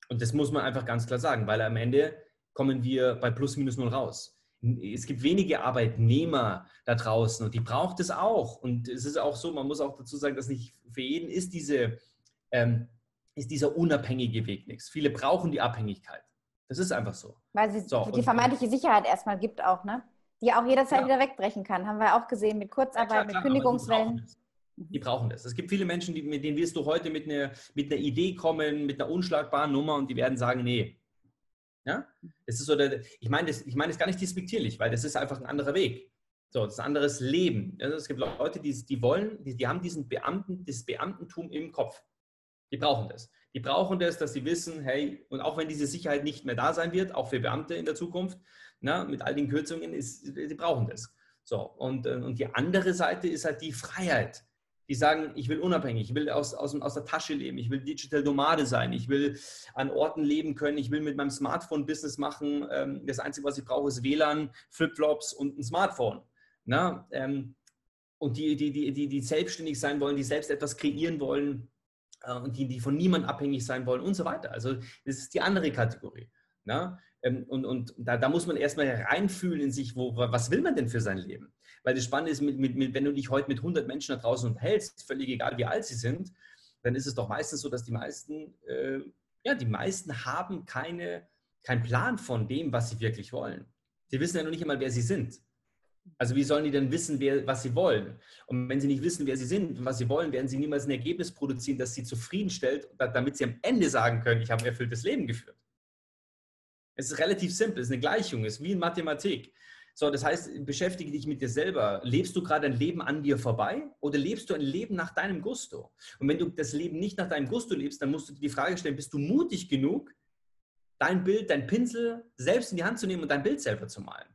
Und das muss man einfach ganz klar sagen, weil am Ende kommen wir bei plus minus null raus. Es gibt wenige Arbeitnehmer da draußen und die braucht es auch. Und es ist auch so, man muss auch dazu sagen, dass nicht für jeden ist, diese, ähm, ist dieser unabhängige Weg nichts. Viele brauchen die Abhängigkeit. Das ist einfach so. Weil es so, die vermeintliche Sicherheit erstmal gibt auch, ne? die auch jederzeit ja. wieder wegbrechen kann. Haben wir auch gesehen mit Kurzarbeit, ja, klar, klar, mit Kündigungswellen. Die brauchen das. Es gibt viele Menschen, die, mit denen wirst du heute mit einer, mit einer Idee kommen, mit einer unschlagbaren Nummer und die werden sagen, nee. Ja? Das ist so der, ich meine das, ich meine das gar nicht despektierlich, weil das ist einfach ein anderer Weg. So, das ist ein anderes Leben. Also es gibt Leute, die, die wollen, die, die haben diesen Beamten, das Beamtentum im Kopf. Die brauchen das. Die brauchen das, dass sie wissen, hey, und auch wenn diese Sicherheit nicht mehr da sein wird, auch für Beamte in der Zukunft, na, mit all den Kürzungen, ist, sie brauchen das. So, und, äh, und die andere Seite ist halt die Freiheit. Die sagen, ich will unabhängig, ich will aus, aus, aus der Tasche leben, ich will Digital Nomade sein, ich will an Orten leben können, ich will mit meinem Smartphone Business machen. Ähm, das Einzige, was ich brauche, ist WLAN, Flipflops und ein Smartphone. Na, ähm, und die, die, die, die, die selbstständig sein wollen, die selbst etwas kreieren wollen äh, und die, die von niemandem abhängig sein wollen und so weiter. Also das ist die andere Kategorie. Na? Ähm, und, und da, da, muss man erstmal reinfühlen in sich, wo, was will man denn für sein Leben? Weil das Spannende ist, mit, mit, mit, wenn du dich heute mit 100 Menschen da draußen unterhältst, völlig egal wie alt sie sind, dann ist es doch meistens so, dass die meisten, äh, ja, die meisten haben keine, keinen Plan von dem, was sie wirklich wollen. Sie wissen ja noch nicht einmal, wer sie sind. Also wie sollen die denn wissen, wer, was sie wollen? Und wenn sie nicht wissen, wer sie sind und was sie wollen, werden sie niemals ein Ergebnis produzieren, das sie zufriedenstellt, damit sie am Ende sagen können, ich habe ein erfülltes Leben geführt. Es ist relativ simpel, es ist eine Gleichung, es ist wie in Mathematik. So, das heißt, beschäftige dich mit dir selber. Lebst du gerade ein Leben an dir vorbei oder lebst du ein Leben nach deinem Gusto? Und wenn du das Leben nicht nach deinem Gusto lebst, dann musst du dir die Frage stellen, bist du mutig genug, dein Bild, dein Pinsel selbst in die Hand zu nehmen und dein Bild selber zu malen?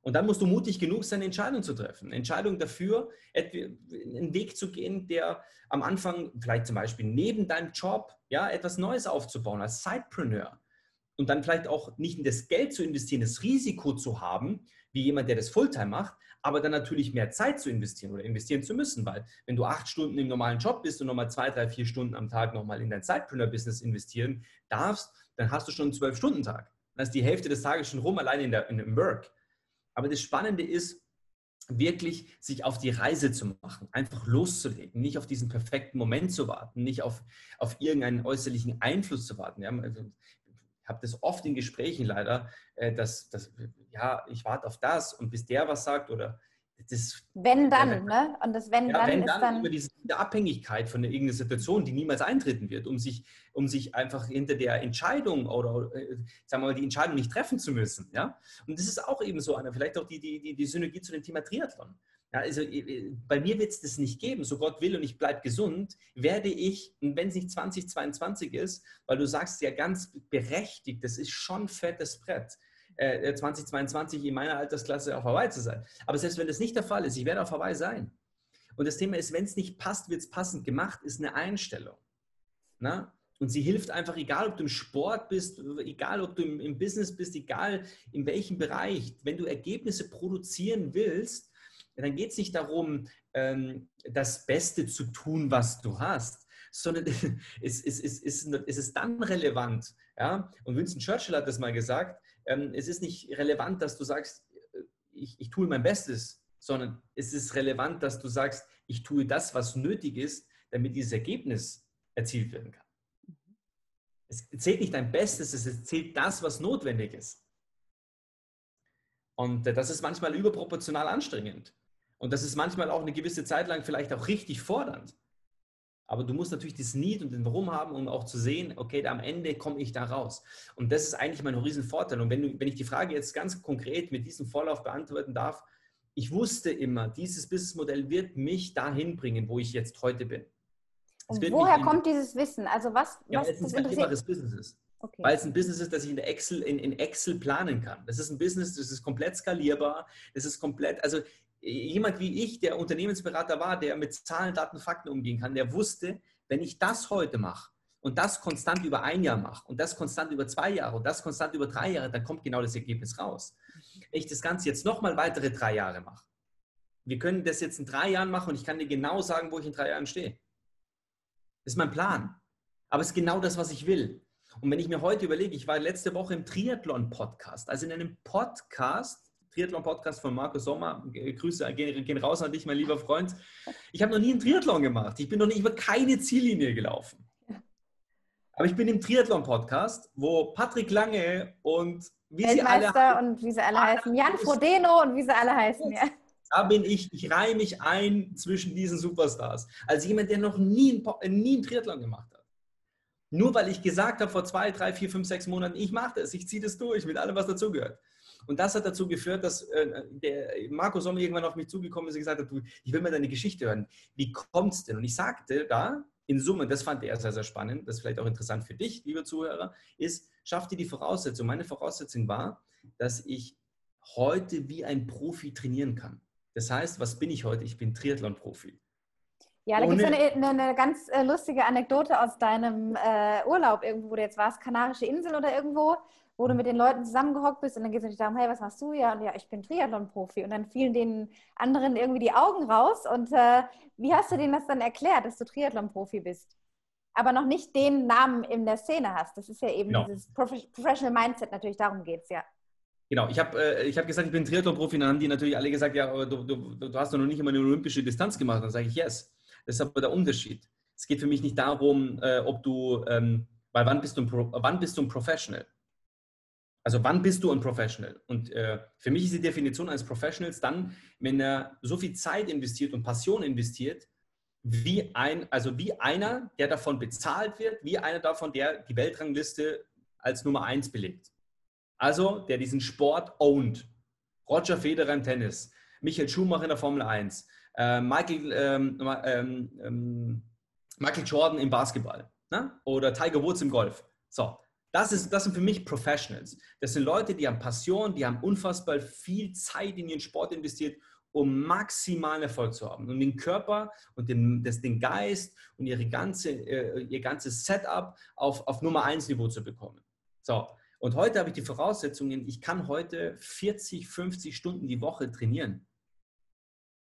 Und dann musst du mutig genug sein, Entscheidungen zu treffen. Eine Entscheidung dafür, einen Weg zu gehen, der am Anfang vielleicht zum Beispiel neben deinem Job ja, etwas Neues aufzubauen als Sidepreneur und dann vielleicht auch nicht in das Geld zu investieren, das Risiko zu haben, wie jemand, der das Fulltime macht, aber dann natürlich mehr Zeit zu investieren oder investieren zu müssen, weil wenn du acht Stunden im normalen Job bist und nochmal zwei, drei, vier Stunden am Tag nochmal in dein Sidepreneur-Business investieren darfst, dann hast du schon einen Zwölf-Stunden-Tag. Dann ist die Hälfte des Tages schon rum, allein in, der, in dem Work. Aber das Spannende ist, wirklich sich auf die Reise zu machen, einfach loszulegen, nicht auf diesen perfekten Moment zu warten, nicht auf, auf irgendeinen äußerlichen Einfluss zu warten. Ja, also habe das oft in Gesprächen leider, äh, dass, dass, ja, ich warte auf das und bis der was sagt oder das. Wenn dann, äh, ne? Und das Wenn ja, dann wenn ist dann, dann. Über diese Abhängigkeit von irgendeiner Situation, die niemals eintreten wird, um sich, um sich einfach hinter der Entscheidung oder, äh, sagen wir mal, die Entscheidung nicht treffen zu müssen. Ja? Und das ist auch eben so eine, vielleicht auch die, die, die, die Synergie zu dem Thema Triathlon. Ja, also äh, äh, bei mir wird es das nicht geben, so Gott will und ich bleibe gesund, werde ich, wenn es nicht 2022 ist, weil du sagst ja ganz berechtigt, das ist schon fettes Brett, äh, 2022 in meiner Altersklasse auf Hawaii zu sein. Aber selbst wenn das nicht der Fall ist, ich werde auf Hawaii sein. Und das Thema ist, wenn es nicht passt, wird es passend gemacht, ist eine Einstellung. Na? Und sie hilft einfach, egal ob du im Sport bist, egal ob du im, im Business bist, egal in welchem Bereich, wenn du Ergebnisse produzieren willst, dann geht es nicht darum, ähm, das Beste zu tun, was du hast, sondern es, es, es, es, es ist dann relevant. Ja? Und Winston Churchill hat das mal gesagt, ähm, es ist nicht relevant, dass du sagst, äh, ich, ich tue mein Bestes, sondern es ist relevant, dass du sagst, ich tue das, was nötig ist, damit dieses Ergebnis erzielt werden kann. Es zählt nicht dein Bestes, es zählt das, was notwendig ist. Und äh, das ist manchmal überproportional anstrengend. Und das ist manchmal auch eine gewisse Zeit lang vielleicht auch richtig fordernd. Aber du musst natürlich das Need und den Warum haben, um auch zu sehen, okay, am Ende komme ich da raus. Und das ist eigentlich mein Riesenvorteil. Und wenn, du, wenn ich die Frage jetzt ganz konkret mit diesem Vorlauf beantworten darf, ich wusste immer, dieses Businessmodell wird mich dahin bringen, wo ich jetzt heute bin. Woher kommt dieses Wissen? Also was, ja, was es ist ein skalierbares Business ist. Okay. Weil es ein Business ist, das ich in Excel, in, in Excel planen kann. Das ist ein Business, das ist komplett skalierbar. Das ist komplett, also jemand wie ich, der Unternehmensberater war, der mit Zahlen, Daten, Fakten umgehen kann, der wusste, wenn ich das heute mache und das konstant über ein Jahr mache und das konstant über zwei Jahre und das konstant über drei Jahre, dann kommt genau das Ergebnis raus. Wenn ich das Ganze jetzt nochmal weitere drei Jahre mache, wir können das jetzt in drei Jahren machen und ich kann dir genau sagen, wo ich in drei Jahren stehe. Das ist mein Plan. Aber es ist genau das, was ich will. Und wenn ich mir heute überlege, ich war letzte Woche im Triathlon-Podcast, also in einem Podcast, Triathlon-Podcast von Markus Sommer. Grüße gehen raus an dich, mein lieber Freund. Ich habe noch nie einen Triathlon gemacht. Ich bin noch nicht über keine Ziellinie gelaufen. Aber ich bin im Triathlon-Podcast, wo Patrick Lange und wie sie alle und wie sie alle heißen. Jan Frodeno und wie sie alle heißen. Ja. Da bin ich, ich reihe mich ein zwischen diesen Superstars. Als jemand, der noch nie, nie einen Triathlon gemacht hat. Nur weil ich gesagt habe vor zwei, drei, vier, fünf, sechs Monaten, ich mache das, ich ziehe das durch mit allem, was dazugehört. Und das hat dazu geführt, dass äh, der Marco Sommer irgendwann auf mich zugekommen ist und gesagt hat, du, ich will mal deine Geschichte hören. Wie kommt es denn? Und ich sagte da, in Summe, das fand er sehr, sehr spannend, das ist vielleicht auch interessant für dich, liebe Zuhörer, ist, schaff dir die Voraussetzung. Meine Voraussetzung war, dass ich heute wie ein Profi trainieren kann. Das heißt, was bin ich heute? Ich bin Triathlon-Profi. Ja, da gibt es eine, eine, eine, ganz äh, lustige Anekdote aus deinem äh, Urlaub irgendwo, wo du jetzt warst, Kanarische Inseln oder irgendwo wo du mit den Leuten zusammengehockt bist und dann geht es natürlich darum, hey, was machst du? Ja, und ja, ich bin Triathlon-Profi. Und dann fielen den anderen irgendwie die Augen raus. Und äh, wie hast du denen das dann erklärt, dass du Triathlon-Profi bist? Aber noch nicht den Namen in der Szene hast. Das ist ja eben genau. dieses Professional Mindset, natürlich darum geht es, ja. Genau, ich habe äh, hab gesagt, ich bin Triathlon-Profi, dann haben die natürlich alle gesagt, ja, du, du, du hast doch noch nicht immer eine olympische Distanz gemacht. Dann sage ich, yes. Das ist aber der Unterschied. Es geht für mich nicht darum, äh, ob du, ähm, weil wann bist du, ein Pro, wann bist du ein Professional? Also wann bist du ein Professional? Und äh, für mich ist die Definition eines Professionals dann, wenn er so viel Zeit investiert und Passion investiert, wie ein, also wie einer, der davon bezahlt wird, wie einer davon, der die Weltrangliste als Nummer eins belegt. Also der diesen Sport owned. Roger Federer im Tennis, Michael Schumacher in der Formel 1, äh, Michael, ähm, ähm, ähm, Michael Jordan im Basketball ne? oder Tiger Woods im Golf. So, das, ist, das sind für mich Professionals. Das sind Leute, die haben Passion, die haben unfassbar viel Zeit in ihren Sport investiert, um maximalen Erfolg zu haben. Und den Körper und den, das, den Geist und ihre ganze, äh, ihr ganzes Setup auf, auf Nummer 1 Niveau zu bekommen. So, und heute habe ich die Voraussetzungen, ich kann heute 40, 50 Stunden die Woche trainieren.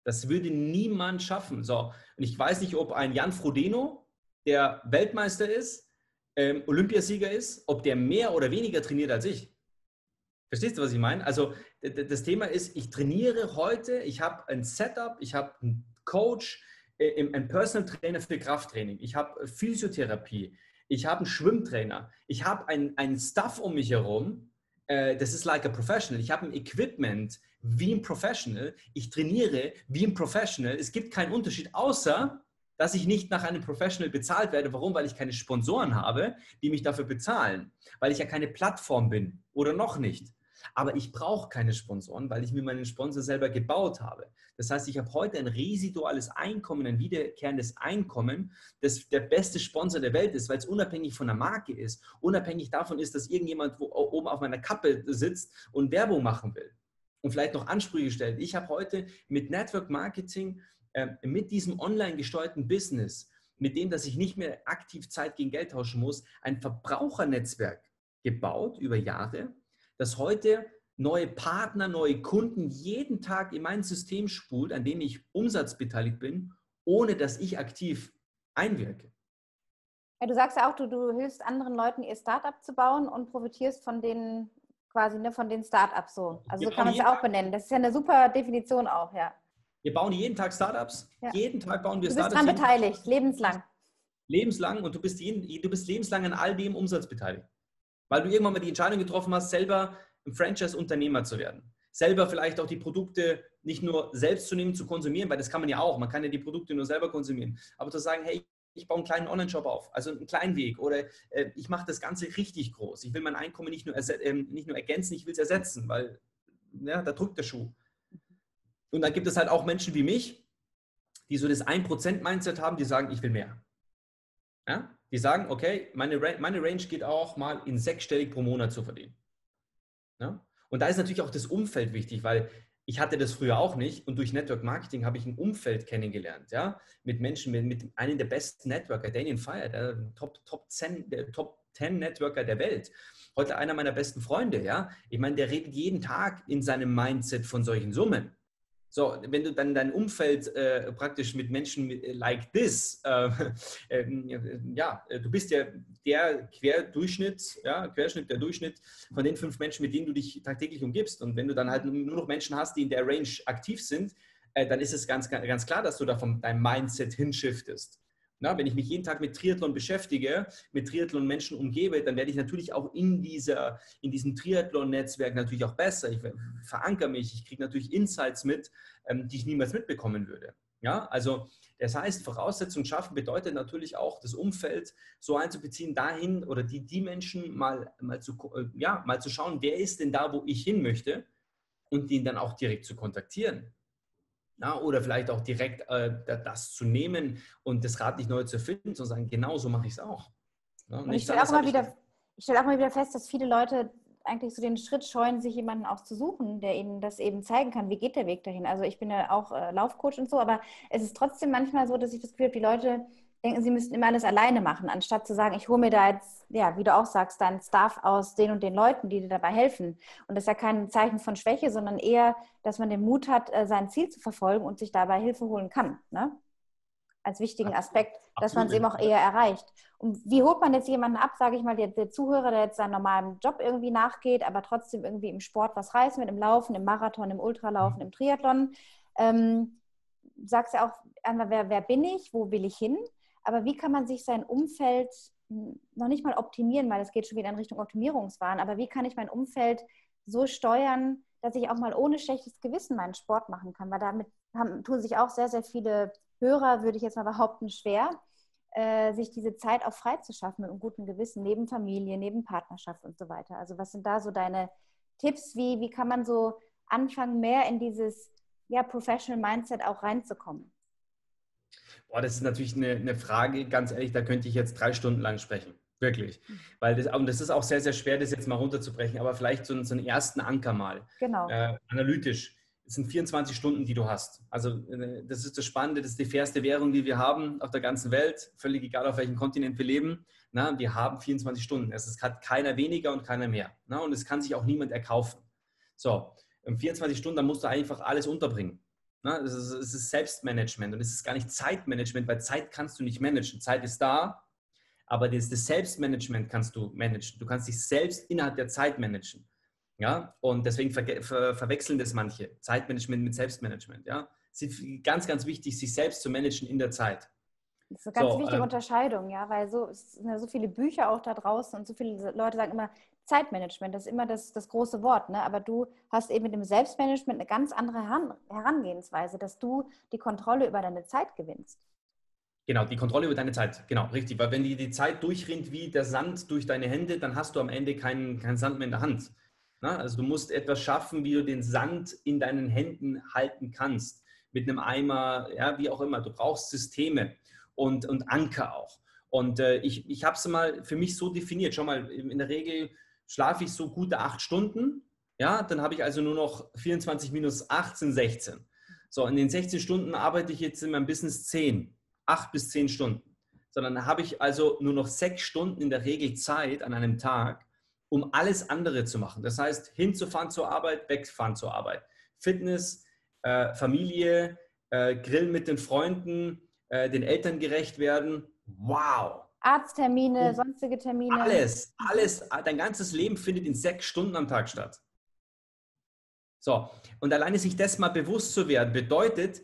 Das würde niemand schaffen. So, und ich weiß nicht, ob ein Jan Frodeno, der Weltmeister ist, ähm, Olympiasieger ist, ob der mehr oder weniger trainiert als ich. Verstehst du, was ich meine? Also das Thema ist, ich trainiere heute, ich habe ein Setup, ich habe einen Coach, äh, einen Personal Trainer für Krafttraining, ich habe Physiotherapie, ich habe einen Schwimmtrainer, ich habe einen Stuff um mich herum, äh, das ist like a professional. Ich habe ein Equipment wie ein Professional, ich trainiere wie ein Professional. Es gibt keinen Unterschied, außer dass ich nicht nach einem Professional bezahlt werde. Warum? Weil ich keine Sponsoren habe, die mich dafür bezahlen. Weil ich ja keine Plattform bin oder noch nicht. Aber ich brauche keine Sponsoren, weil ich mir meinen Sponsor selber gebaut habe. Das heißt, ich habe heute ein residuales Einkommen, ein wiederkehrendes Einkommen, das der beste Sponsor der Welt ist, weil es unabhängig von der Marke ist, unabhängig davon ist, dass irgendjemand oben auf meiner Kappe sitzt und Werbung machen will und vielleicht noch Ansprüche stellt. Ich habe heute mit Network Marketing, mit diesem online gesteuerten Business, mit dem, dass ich nicht mehr aktiv Zeit gegen Geld tauschen muss, ein Verbrauchernetzwerk gebaut über Jahre, das heute neue Partner, neue Kunden jeden Tag in mein System spult, an dem ich umsatzbeteiligt bin, ohne dass ich aktiv einwirke. Ja, du sagst ja auch, du, du hilfst anderen Leuten, ihr Startup zu bauen und profitierst von den quasi ne, von den Startups so. Also so kann man es ja auch benennen. Das ist ja eine super Definition auch, ja. Wir bauen jeden Tag Startups. Ja. Jeden Tag bauen wir du Startups. Du bist daran beteiligt, lebenslang. Lebenslang und du bist, jeden, du bist lebenslang an all dem Umsatz beteiligt. Weil du irgendwann mal die Entscheidung getroffen hast, selber ein Franchise-Unternehmer zu werden. Selber vielleicht auch die Produkte nicht nur selbst zu nehmen, zu konsumieren, weil das kann man ja auch. Man kann ja die Produkte nur selber konsumieren. Aber zu sagen, hey, ich baue einen kleinen Online-Shop auf, also einen kleinen Weg oder äh, ich mache das Ganze richtig groß. Ich will mein Einkommen nicht nur, äh, nicht nur ergänzen, ich will es ersetzen, weil ja, da drückt der Schuh. Und dann gibt es halt auch Menschen wie mich, die so das 1%-Mindset haben, die sagen, ich will mehr. Ja? Die sagen, okay, meine, meine Range geht auch mal in sechsstellig pro Monat zu verdienen. Ja? Und da ist natürlich auch das Umfeld wichtig, weil ich hatte das früher auch nicht und durch Network Marketing habe ich ein Umfeld kennengelernt, ja, mit Menschen, mit, mit einem der besten Networker, Daniel Fire, der Top, Top, 10, der Top 10 Networker der Welt. Heute einer meiner besten Freunde, ja. Ich meine, der redet jeden Tag in seinem Mindset von solchen Summen. So, wenn du dann dein Umfeld äh, praktisch mit Menschen äh, like this, äh, äh, ja, du bist ja der Querdurchschnitt, ja, Querschnitt, der Durchschnitt von den fünf Menschen, mit denen du dich tagtäglich umgibst. Und wenn du dann halt nur noch Menschen hast, die in der Range aktiv sind, äh, dann ist es ganz, ganz klar, dass du da von deinem Mindset hinshiftest. Na, wenn ich mich jeden Tag mit Triathlon beschäftige, mit Triathlon-Menschen umgebe, dann werde ich natürlich auch in, dieser, in diesem Triathlon-Netzwerk natürlich auch besser. Ich verankere mich, ich kriege natürlich Insights mit, ähm, die ich niemals mitbekommen würde. Ja, also das heißt, Voraussetzungen schaffen bedeutet natürlich auch, das Umfeld so einzubeziehen, dahin oder die, die Menschen mal, mal, zu, äh, ja, mal zu schauen, wer ist denn da, wo ich hin möchte und den dann auch direkt zu kontaktieren. Ja, oder vielleicht auch direkt äh, das zu nehmen und das Rad nicht neu zu erfinden, sondern sagen, genau so mache ich es auch. Ja, ich stelle auch, mal wieder, stell auch mal wieder fest, dass viele Leute eigentlich so den Schritt scheuen, sich jemanden auch zu suchen, der ihnen das eben zeigen kann, wie geht der Weg dahin. Also ich bin ja auch äh, Laufcoach und so, aber es ist trotzdem manchmal so, dass ich das Gefühl habe, die Leute denken, sie müssten immer alles alleine machen, anstatt zu sagen, ich hole mir da jetzt, ja, wie du auch sagst, deinen Staff aus den und den Leuten, die dir dabei helfen. Und das ist ja kein Zeichen von Schwäche, sondern eher, dass man den Mut hat, äh, sein Ziel zu verfolgen und sich dabei Hilfe holen kann. Ne? Als wichtigen Aspekt, dass man es eben auch eher erreicht. Und wie holt man jetzt jemanden ab, sage ich mal, der, der, Zuhörer, der jetzt seinem normalen Job irgendwie nachgeht, aber trotzdem irgendwie im Sport was reißen wird, im Laufen, im Marathon, im Ultralaufen, im Triathlon. Ähm, sagst ja auch einmal, wer, wer bin ich, wo will ich hin? Aber wie kann man sich sein Umfeld noch nicht mal optimieren, weil es geht schon wieder in Richtung Optimierungswahn, aber wie kann ich mein Umfeld so steuern, dass ich auch mal ohne schlechtes Gewissen meinen Sport machen kann? Weil damit haben, tun sich auch sehr, sehr viele Hörer, würde ich jetzt mal behaupten, schwer, äh, sich diese Zeit auch frei zu schaffen mit einem guten Gewissen, neben Familie, neben Partnerschaft und so weiter. Also was sind da so deine Tipps? Wie, wie kann man so anfangen, mehr in dieses ja, Professional Mindset auch reinzukommen? Boah, das ist natürlich eine, eine Frage, ganz ehrlich, da könnte ich jetzt drei Stunden lang sprechen. Wirklich. Mhm. Weil das, und das ist auch sehr, sehr schwer, das jetzt mal runterzubrechen, aber vielleicht so, so einen ersten Anker mal. Genau. Äh, analytisch. Es sind 24 Stunden, die du hast. Also äh, das ist das Spannende, das ist die fairste Währung, die wir haben auf der ganzen Welt. Völlig egal, auf welchem Kontinent wir leben. Na, wir haben 24 Stunden. Es hat keiner weniger und keiner mehr. Na, und es kann sich auch niemand erkaufen. So, in 24 Stunden, da musst du einfach alles unterbringen. Ne? Es, ist, es ist Selbstmanagement und es ist gar nicht Zeitmanagement, weil Zeit kannst du nicht managen. Zeit ist da, aber das, das Selbstmanagement kannst du managen. Du kannst dich selbst innerhalb der Zeit managen. Ja, und deswegen ver ver verwechseln das manche. Zeitmanagement mit Selbstmanagement. Ja, es ist ganz, ganz wichtig, sich selbst zu managen in der Zeit. Das ist eine ganz so, wichtige ähm, Unterscheidung, ja, weil so, es sind ja so viele Bücher auch da draußen und so viele Leute sagen immer, Zeitmanagement, das ist immer das, das große Wort, ne? aber du hast eben mit dem Selbstmanagement eine ganz andere Herangehensweise, dass du die Kontrolle über deine Zeit gewinnst. Genau, die Kontrolle über deine Zeit, genau, richtig. Weil wenn die, die Zeit durchrinnt wie der Sand durch deine Hände, dann hast du am Ende keinen, keinen Sand mehr in der Hand. Na? Also du musst etwas schaffen, wie du den Sand in deinen Händen halten kannst. Mit einem Eimer, ja, wie auch immer. Du brauchst Systeme und, und Anker auch. Und äh, ich, ich habe es mal für mich so definiert. Schau mal, in der Regel schlafe ich so gute acht Stunden. Ja, dann habe ich also nur noch 24 minus 18, 16. So, in den 16 Stunden arbeite ich jetzt in meinem Business 10, 8 bis 10 Stunden. Sondern habe ich also nur noch sechs Stunden in der Regel Zeit an einem Tag, um alles andere zu machen. Das heißt, hinzufahren zur Arbeit, wegfahren zur Arbeit. Fitness, äh, Familie, äh, Grillen mit den Freunden, äh, den Eltern gerecht werden. Wow! Arzttermine, sonstige Termine. Alles, alles, dein ganzes Leben findet in sechs Stunden am Tag statt. So, und alleine sich das mal bewusst zu werden, bedeutet,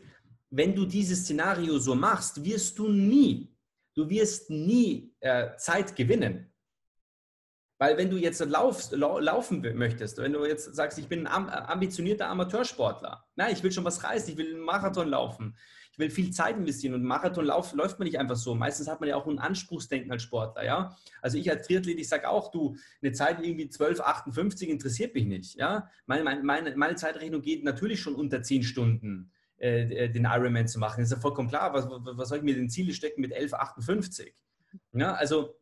wenn du dieses Szenario so machst, wirst du nie, du wirst nie äh, Zeit gewinnen. Weil wenn du jetzt laufst, laufen möchtest, wenn du jetzt sagst, ich bin ein ambitionierter Amateursportler, na, ich will schon was reißen, ich will einen Marathon laufen, will viel Zeit investieren und Marathon läuft man nicht einfach so. Meistens hat man ja auch ein Anspruchsdenken als Sportler, ja. Also ich als Triathlet, ich sage auch, du, eine Zeit irgendwie 12, 58 interessiert mich nicht, ja. Meine, meine, meine Zeitrechnung geht natürlich schon unter 10 Stunden äh, äh, den Ironman zu machen. Das ist ja vollkommen klar. Was, was soll ich mir den Ziele stecken mit 11, 58? Ja, also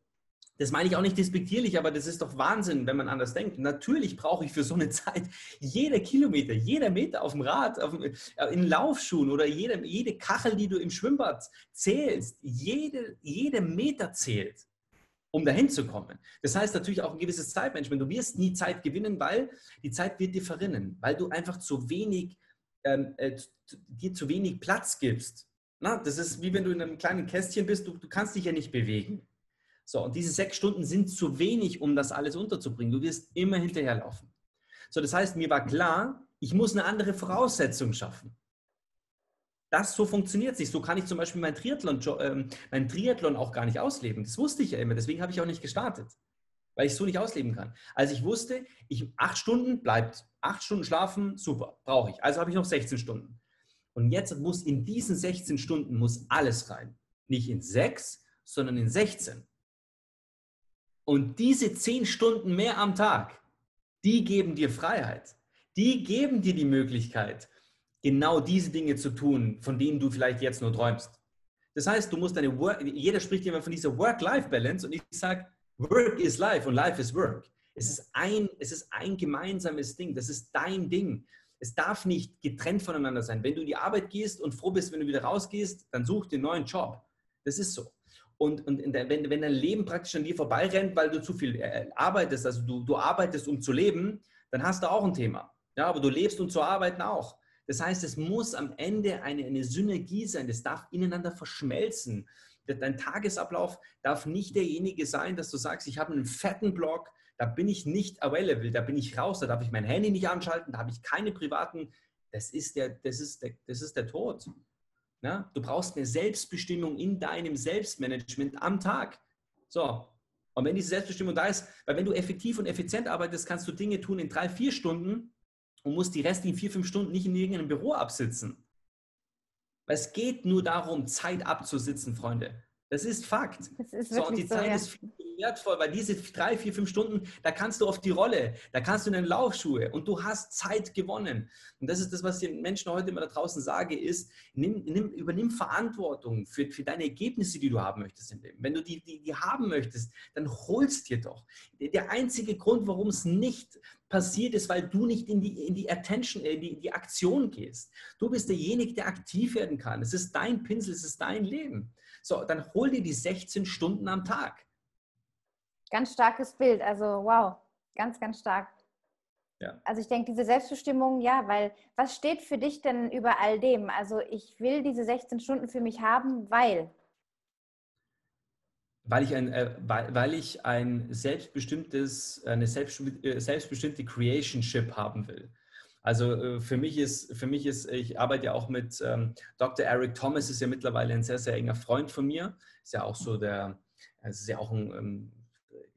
das meine ich auch nicht despektierlich, aber das ist doch Wahnsinn, wenn man anders denkt. Natürlich brauche ich für so eine Zeit jeder Kilometer, jeder Meter auf dem Rad, auf dem, äh, in Laufschuhen oder jede, jede Kachel, die du im Schwimmbad zählst, jede, jede Meter zählt, um dahin zu kommen. Das heißt natürlich auch ein gewisses Zeitmanagement. Du wirst nie Zeit gewinnen, weil die Zeit wird dir verrinnen, weil du einfach zu wenig, ähm, äh, dir zu wenig Platz gibst. Na, das ist wie wenn du in einem kleinen Kästchen bist, du, du kannst dich ja nicht bewegen. So, und diese sechs Stunden sind zu wenig, um das alles unterzubringen. Du wirst immer hinterherlaufen. So, das heißt, mir war klar, ich muss eine andere Voraussetzung schaffen. Das so funktioniert sich. So kann ich zum Beispiel mein Triathlon, äh, mein Triathlon auch gar nicht ausleben. Das wusste ich ja immer. Deswegen habe ich auch nicht gestartet, weil ich so nicht ausleben kann. Also ich wusste, ich acht Stunden bleibt, acht Stunden schlafen, super, brauche ich. Also habe ich noch 16 Stunden. Und jetzt muss in diesen 16 Stunden muss alles rein. Nicht in sechs, sondern in 16. Und diese zehn Stunden mehr am Tag, die geben dir Freiheit. Die geben dir die Möglichkeit, genau diese Dinge zu tun, von denen du vielleicht jetzt nur träumst. Das heißt, du musst deine Work, jeder spricht immer von dieser Work-Life-Balance und ich sage, Work is Life und Life is Work. Es ist, ein, es ist ein gemeinsames Ding, das ist dein Ding. Es darf nicht getrennt voneinander sein. Wenn du in die Arbeit gehst und froh bist, wenn du wieder rausgehst, dann such dir einen neuen Job. Das ist so und, und der, wenn, wenn dein Leben praktisch an dir vorbeirennt, weil du zu viel äh, arbeitest, also du, du arbeitest, um zu leben, dann hast du auch ein Thema. Ja, aber du lebst, um zu arbeiten auch. Das heißt, es muss am Ende eine, eine Synergie sein, das darf ineinander verschmelzen. Dein Tagesablauf darf nicht derjenige sein, dass du sagst, ich habe einen fetten Blog, da bin ich nicht available, da bin ich raus, da darf ich mein Handy nicht anschalten, da habe ich keine privaten, das ist der, das ist der, das ist der Tod. Ja? Du brauchst eine Selbstbestimmung in deinem Selbstmanagement am Tag. So, Und wenn diese Selbstbestimmung da ist, weil wenn du effektiv und effizient arbeitest, kannst du Dinge tun in drei, vier Stunden und musst die restlichen vier, fünf Stunden nicht in irgendeinem Büro absitzen. Weil es geht nur darum, Zeit abzusitzen, Freunde. Das ist Fakt. Das ist so, und die Zeit ja. ist viel wertvoll, weil diese drei, vier, fünf Stunden, da kannst du auf die Rolle, da kannst du in den Laufschuhe und du hast Zeit gewonnen. Und das ist das, was ich den Menschen heute immer da draußen sage, ist, nimm, nimm, übernimm Verantwortung für, für deine Ergebnisse, die du haben möchtest im Leben. Wenn du die, die, die haben möchtest, dann holst dir doch. Der einzige Grund, warum es nicht passiert ist, weil du nicht in die, in die Attention, in die, in die Aktion gehst. Du bist derjenige, der aktiv werden kann. Es ist dein Pinsel, es ist dein Leben. So, dann hol dir die 16 Stunden am Tag. Ganz starkes Bild. Also wow, ganz, ganz stark. Ja. Also ich denke, diese Selbstbestimmung, ja, weil was steht für dich denn über all dem? Also ich will diese 16 Stunden für mich haben, weil. Weil ich ein, äh, weil, weil ich ein selbstbestimmtes, eine selbstbestimmte, äh, selbstbestimmte Creationship haben will. Also äh, für mich ist, für mich ist, ich arbeite ja auch mit ähm, Dr. Eric Thomas, ist ja mittlerweile ein sehr, sehr enger Freund von mir. Ist ja auch so der, es ist ja auch ein, ähm,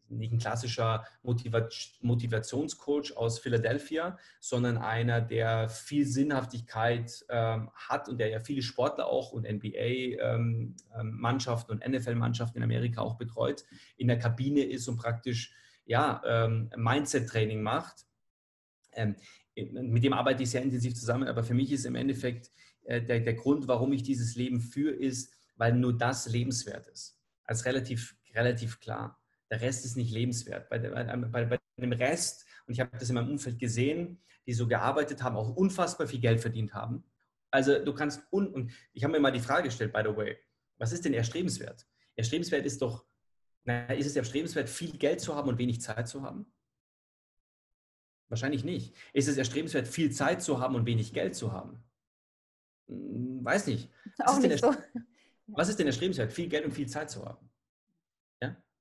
nicht ein klassischer Motivationscoach aus Philadelphia, sondern einer, der viel Sinnhaftigkeit ähm, hat und der ja viele Sportler auch und NBA-Mannschaften ähm, ähm und NFL-Mannschaften in Amerika auch betreut, in der Kabine ist und praktisch ja, ähm, Mindset-Training macht. Ähm, mit dem arbeite ich sehr intensiv zusammen, aber für mich ist im Endeffekt äh, der, der Grund, warum ich dieses Leben führe, ist, weil nur das lebenswert ist. Als relativ, relativ klar. Der Rest ist nicht lebenswert. Bei, bei, bei dem Rest, und ich habe das in meinem Umfeld gesehen, die so gearbeitet haben, auch unfassbar viel Geld verdient haben. Also du kannst, un, und ich habe mir mal die Frage gestellt, by the way, was ist denn erstrebenswert? Erstrebenswert ist doch, na, ist es erstrebenswert, viel Geld zu haben und wenig Zeit zu haben? Wahrscheinlich nicht. Ist es erstrebenswert, viel Zeit zu haben und wenig Geld zu haben? Hm, weiß nicht. Was, Auch ist, nicht so. was ist denn erstrebenswert, viel Geld und viel Zeit zu haben?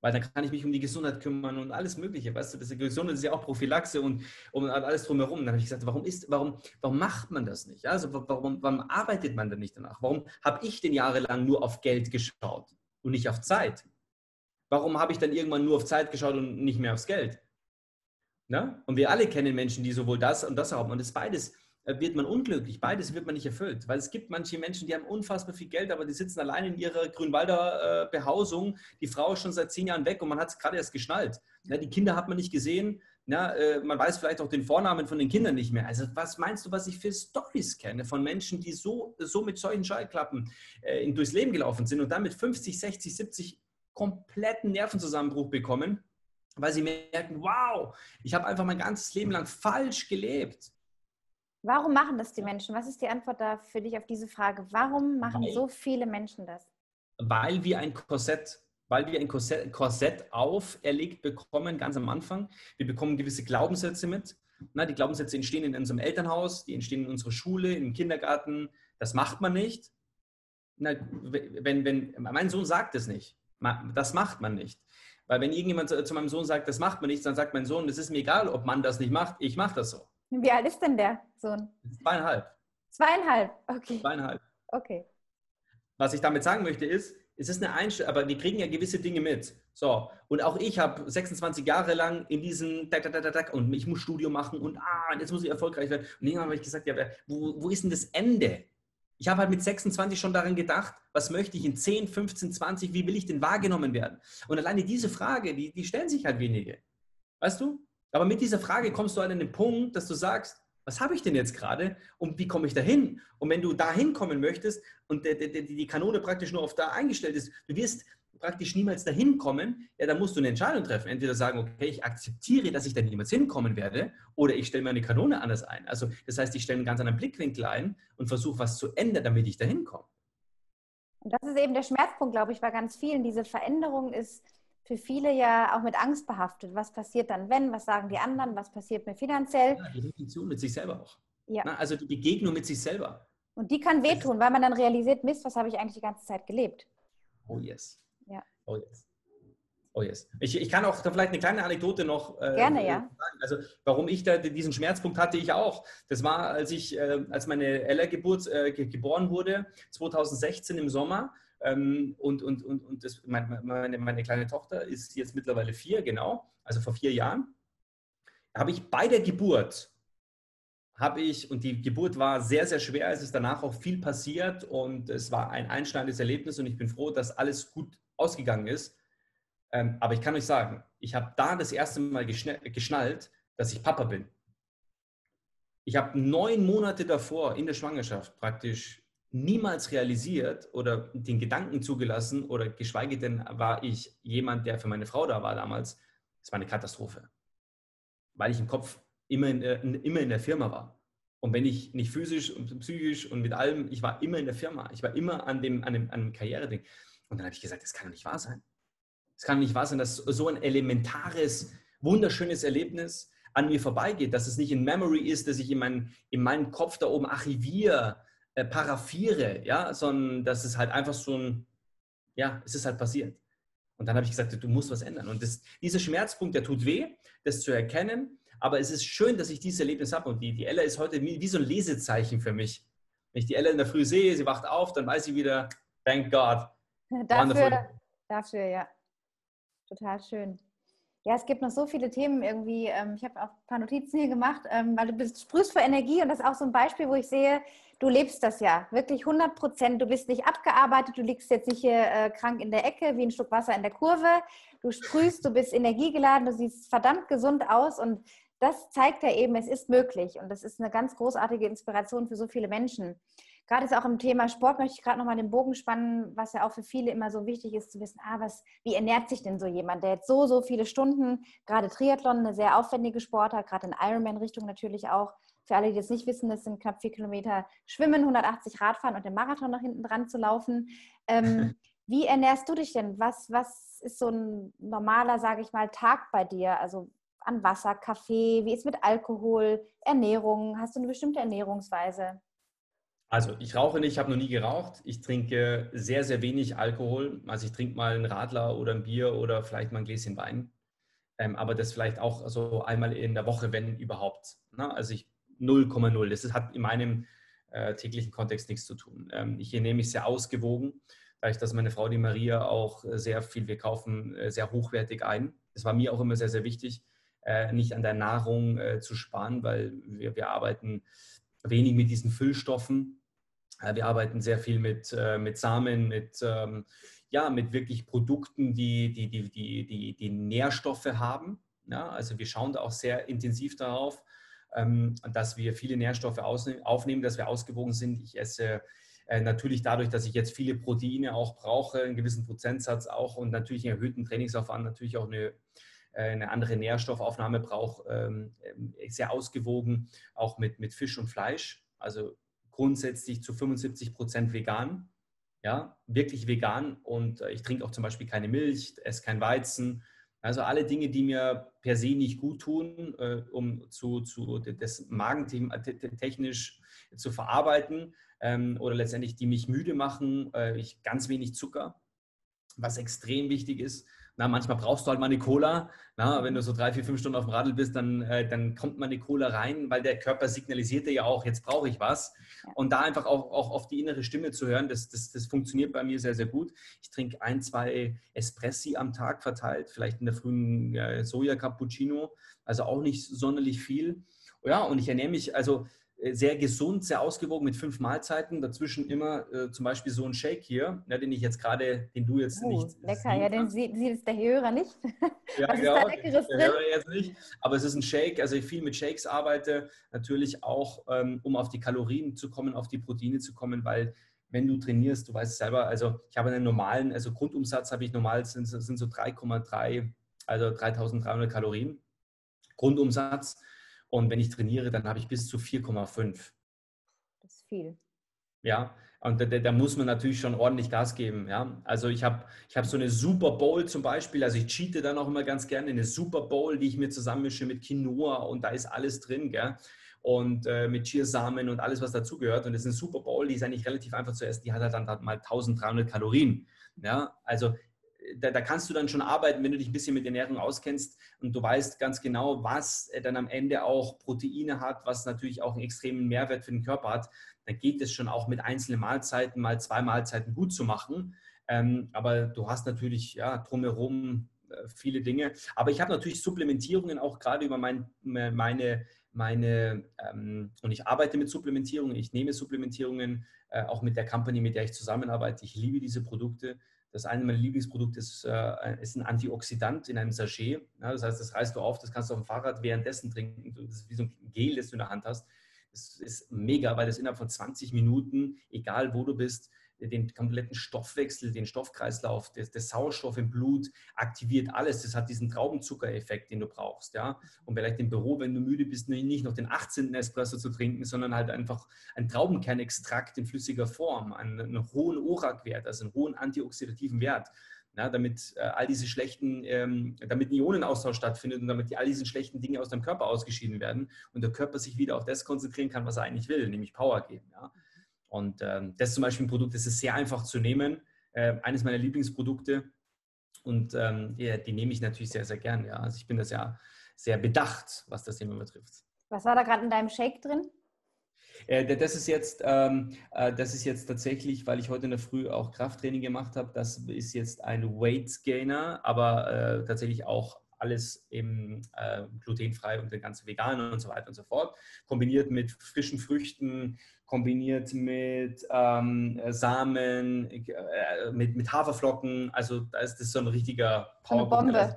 Weil dann kann ich mich um die Gesundheit kümmern und alles Mögliche. Weißt du, das ist, Gesundheit ist ja auch Prophylaxe und, und alles drumherum. Dann habe ich gesagt, warum, ist, warum, warum macht man das nicht? Also warum, warum arbeitet man denn nicht danach? Warum habe ich denn jahrelang nur auf Geld geschaut und nicht auf Zeit? Warum habe ich dann irgendwann nur auf Zeit geschaut und nicht mehr aufs Geld? Ne? Und wir alle kennen Menschen, die sowohl das und das haben. Und das beides wird man unglücklich, beides wird man nicht erfüllt. Weil es gibt manche Menschen, die haben unfassbar viel Geld, aber die sitzen allein in ihrer Grünwalder äh, Behausung. Die Frau ist schon seit zehn Jahren weg und man hat es gerade erst geschnallt. Die Kinder hat man nicht gesehen. Äh, man weiß vielleicht auch den Vornamen von den Kindern nicht mehr. Also was meinst du, was ich für Stories kenne von Menschen, die so, so mit solchen Schallklappen äh, durchs Leben gelaufen sind und dann mit 50, 60, 70 kompletten Nervenzusammenbruch bekommen weil sie merken, wow, ich habe einfach mein ganzes Leben lang falsch gelebt. Warum machen das die Menschen? Was ist die Antwort da für dich auf diese Frage? Warum machen weil, so viele Menschen das? Weil wir ein Korsett, weil wir ein Korsett, Korsett auferlegt bekommen, ganz am Anfang. Wir bekommen gewisse Glaubenssätze mit. Na, die Glaubenssätze entstehen in unserem Elternhaus, die entstehen in unserer Schule, im Kindergarten. Das macht man nicht. Na, wenn, wenn, mein Sohn sagt es nicht. Das macht man nicht. Weil wenn irgendjemand zu, meinem Sohn sagt, das macht man nicht, dann sagt mein Sohn, es ist mir egal, ob man das nicht macht, ich mache das so. Wie alt ist denn der Sohn? Zweieinhalb. Zweieinhalb, okay. Zweieinhalb. Okay. Was ich damit sagen möchte ist, es ist eine Einstellung, aber wir kriegen ja gewisse Dinge mit. So, und auch ich habe 26 Jahre lang in diesem und ich muss Studium machen und ah, jetzt muss ich erfolgreich werden. Und irgendwann habe ich gesagt, ja, wo, wo ist denn das Ende? Ich habe halt mit 26 schon daran gedacht, was möchte ich in 10, 15, 20, wie will ich denn wahrgenommen werden? Und alleine diese Frage, die, die stellen sich halt wenige. Weißt du? Aber mit dieser Frage kommst du an den Punkt, dass du sagst, was habe ich denn jetzt gerade und wie komme ich dahin? Und wenn du dahin kommen möchtest und die Kanone praktisch nur auf da eingestellt ist, du wirst praktisch niemals dahin kommen, ja, dann musst du eine Entscheidung treffen. Entweder sagen, okay, ich akzeptiere, dass ich da niemals hinkommen werde, oder ich stelle meine Kanone anders ein. Also das heißt, ich stelle einen ganz anderen Blickwinkel ein und versuche was zu ändern, damit ich dahin komme. Und das ist eben der Schmerzpunkt, glaube ich, bei ganz vielen. Diese Veränderung ist für viele ja auch mit Angst behaftet. Was passiert dann, wenn? Was sagen die anderen? Was passiert mir finanziell? Ja, die Reflexion mit sich selber auch. Ja. Na, also die Begegnung mit sich selber. Und die kann wehtun, weil man dann realisiert, Mist, was habe ich eigentlich die ganze Zeit gelebt? Oh yes. Ja. Oh yes. Oh yes. Ich, ich kann auch da vielleicht eine kleine Anekdote noch äh, Gerne, ja. sagen. Also warum ich da diesen Schmerzpunkt hatte ich auch. Das war, als ich, äh, als meine Ella Geburt, äh, geboren wurde, 2016 im Sommer. Ähm, und und, und, und das, meine, meine, kleine Tochter ist jetzt mittlerweile vier, genau, also vor vier Jahren. Habe ich bei der Geburt habe ich, und die Geburt war sehr, sehr schwer, es ist danach auch viel passiert und es war ein einschneidendes Erlebnis und ich bin froh, dass alles gut ausgegangen ist. Ähm, aber ich kann euch sagen, ich habe da das erste Mal geschnallt, dass ich Papa bin. Ich habe neun Monate davor in der Schwangerschaft praktisch niemals realisiert oder den Gedanken zugelassen oder geschweige denn war ich jemand, der für meine Frau da war damals. Es war eine Katastrophe, weil ich im Kopf immer in, der, immer in der Firma war. Und wenn ich nicht physisch und psychisch und mit allem, ich war immer in der Firma. Ich war immer an dem, an dem, an dem Karriereding. Und dann habe ich gesagt, das kann doch nicht wahr sein. Es kann nicht wahr sein, dass so ein elementares, wunderschönes Erlebnis an mir vorbeigeht, dass es nicht in Memory ist, dass ich in, mein, in meinem Kopf da oben archiviere, äh, paraphiere, ja, sondern dass es halt einfach so ein, ja, es ist halt passiert. Und dann habe ich gesagt, du musst was ändern. Und das, dieser Schmerzpunkt, der tut weh, das zu erkennen, aber es ist schön, dass ich dieses Erlebnis habe. Und die, die Ella ist heute wie, wie so ein Lesezeichen für mich. Wenn ich die Ella in der Früh sehe, sie wacht auf, dann weiß ich wieder, thank God. Dafür, dafür, ja. Total schön. Ja, es gibt noch so viele Themen irgendwie. Ähm, ich habe auch ein paar Notizen hier gemacht, ähm, weil du bist, sprühst für Energie und das ist auch so ein Beispiel, wo ich sehe, du lebst das ja wirklich 100 Prozent. Du bist nicht abgearbeitet, du liegst jetzt nicht hier äh, krank in der Ecke wie ein Stück Wasser in der Kurve. Du sprühst, du bist energiegeladen, du siehst verdammt gesund aus und das zeigt ja eben, es ist möglich und das ist eine ganz großartige Inspiration für so viele Menschen. Gerade ist auch im Thema Sport möchte ich gerade nochmal den Bogen spannen, was ja auch für viele immer so wichtig ist zu wissen, ah, was, wie ernährt sich denn so jemand, der jetzt so, so viele Stunden, gerade Triathlon, eine sehr aufwendige Sportart, gerade in Ironman-Richtung natürlich auch. Für alle, die das nicht wissen, das sind knapp vier Kilometer Schwimmen, 180 Radfahren und den Marathon nach hinten dran zu laufen. Ähm, wie ernährst du dich denn? Was, was ist so ein normaler, sage ich mal, Tag bei dir? Also an Wasser, Kaffee? Wie ist mit Alkohol, Ernährung? Hast du eine bestimmte Ernährungsweise? Also ich rauche nicht, ich habe noch nie geraucht. Ich trinke sehr, sehr wenig Alkohol. Also ich trinke mal einen Radler oder ein Bier oder vielleicht mal ein Gläschen Wein. Ähm, aber das vielleicht auch so einmal in der Woche, wenn überhaupt. Ne? Also ich 0,0. Das hat in meinem äh, täglichen Kontext nichts zu tun. Ähm, ich ernehme mich sehr ausgewogen, dadurch, dass meine Frau, die Maria, auch sehr viel, wir kaufen äh, sehr hochwertig ein. Das war mir auch immer sehr, sehr wichtig äh, nicht an der Nahrung äh, zu sparen, weil wir, wir arbeiten wenig mit diesen Füllstoffen. Äh, wir arbeiten sehr viel mit, äh, mit Samen, mit, ähm, ja, mit wirklich Produkten, die, die, die, die, die, die Nährstoffe haben. Ja, also wir schauen da auch sehr intensiv darauf, dass wir viele Nährstoffe aufnehmen, dass wir ausgewogen sind. Ich esse äh, natürlich dadurch, dass ich jetzt viele Proteine auch brauche, einen gewissen Prozentsatz auch und natürlich einen erhöhten Trainingsaufwand, natürlich auch eine äh, eine andere Nährstoffaufnahme braucht, ähm, ähm, sehr ausgewogen, auch mit, mit Fisch und Fleisch. Also grundsätzlich zu 75 Prozent vegan. Ja, wirklich vegan. Und äh, ich trinke auch zum Beispiel keine Milch, esse kein Weizen. Also alle Dinge, die mir per se nicht gut tun, äh, um zu, zu das Magenthema technisch zu verarbeiten ähm, oder letztendlich die mich müde machen. ich ganz wenig Zucker, was extrem wichtig ist. Na, manchmal brauchst du halt mal eine Cola. Na, wenn du so drei, vier, fünf Stunden auf dem Radl bist, dann, äh, dann kommt mal eine Cola rein, weil der Körper signalisiert dir ja auch, jetzt brauche ich was. Und da einfach auch, auch auf die innere Stimme zu hören, das, das, das funktioniert bei mir sehr, sehr gut. Ich trinke ein, zwei Espressi am Tag verteilt, vielleicht in der frühen äh, Soja-Cappuccino, also auch nicht sonderlich viel. Ja, und ich ernähre mich, also sehr gesund, sehr ausgewogen mit fünf Mahlzeiten. Dazwischen immer äh, zum Beispiel so ein Shake hier, ja, den ich jetzt gerade, den du jetzt oh, nicht. Lecker, ja, den sieht, sieht jetzt der Hörer nicht. Ja, Was genau, ist da der Hörer jetzt nicht. Aber es ist ein Shake, also ich viel mit Shakes arbeite, natürlich auch, ähm, um auf die Kalorien zu kommen, auf die Proteine zu kommen, weil wenn du trainierst, du weißt es selber, also ich habe einen normalen, also Grundumsatz habe ich normal, sind, sind so 3,3, also 3300 Kalorien. Grundumsatz. Und wenn ich trainiere, dann habe ich bis zu 4,5. Das ist viel. Ja, und da, da, muss man natürlich schon ordentlich Gas geben. Ja, also ich habe ich hab so eine Super Bowl zum Beispiel. Also ich cheate dann auch immer ganz gerne eine Super Bowl, die ich mir zusammenmische mit Quinoa und da ist alles drin, gell? Und äh, mit Chiasamen und alles, was dazugehört. Und das ist eine Super Bowl, die ist eigentlich relativ einfach zu essen. Die hat halt dann mal 1300 Kalorien. Ja, also da, da, kannst du dann schon arbeiten, wenn du dich ein bisschen mit Ernährung auskennst und du weißt ganz genau, was dann am Ende auch Proteine hat, was natürlich auch einen extremen Mehrwert für den Körper hat. Dann geht es schon auch mit einzelnen Mahlzeiten, mal zwei Mahlzeiten gut zu machen. Ähm, aber du hast natürlich ja, drumherum äh, viele Dinge. Aber ich habe natürlich Supplementierungen auch gerade über mein, meine, meine ähm, und ich arbeite mit Supplementierungen, ich nehme Supplementierungen, äh, auch mit der Company, mit der ich zusammenarbeite. Ich liebe diese Produkte. Das eine meiner Lieblingsprodukte ist, äh, ist ein Antioxidant in einem Sachet. Ja, das heißt, das reißt du auf, das kannst du auf dem Fahrrad währenddessen trinken. Das ist wie so ein Gel, das du in der Hand hast. Das ist mega, weil das innerhalb von 20 Minuten, egal wo du bist, den kompletten Stoffwechsel, den Stoffkreislauf, der, der Sauerstoff im Blut, aktiviert alles. Das hat diesen Traubenzuckereffekt, den du brauchst. Ja? Und vielleicht im Büro, wenn du müde bist, nicht noch den 18. Espresso zu trinken, sondern halt einfach ein Traubenkernextrakt in flüssiger Form, einen, einen hohen ORAC-Wert, also einen hohen antioxidativen Wert. Ja, damit äh, all diese schlechten, ähm, damit ein Ionenaustausch stattfindet und damit die, all diese schlechten Dinge aus deinem Körper ausgeschieden werden und der Körper sich wieder auf das konzentrieren kann, was er eigentlich will, nämlich Power geben. Ja. Und ähm, das ist zum Beispiel ein Produkt, das ist sehr einfach zu nehmen. Äh, eines meiner Lieblingsprodukte. Und ähm, die, die, nehme ich natürlich sehr, sehr gern. Ja. Also ich bin da sehr, sehr bedacht, was das Thema betrifft. Was war da gerade in deinem Shake drin? Äh, das ist jetzt, ähm, äh, das ist jetzt tatsächlich, weil ich heute in der Früh auch Krafttraining gemacht habe, das ist jetzt ein Weight Gainer, aber äh, tatsächlich auch alles eben äh, glutenfrei und den ganzen veganen und so weiter und so fort. Kombiniert mit frischen Früchten, kombiniert mit ähm, Samen, äh, mit, mit Haferflocken. Also da ist das so ein richtiger Power. Eine Bombe.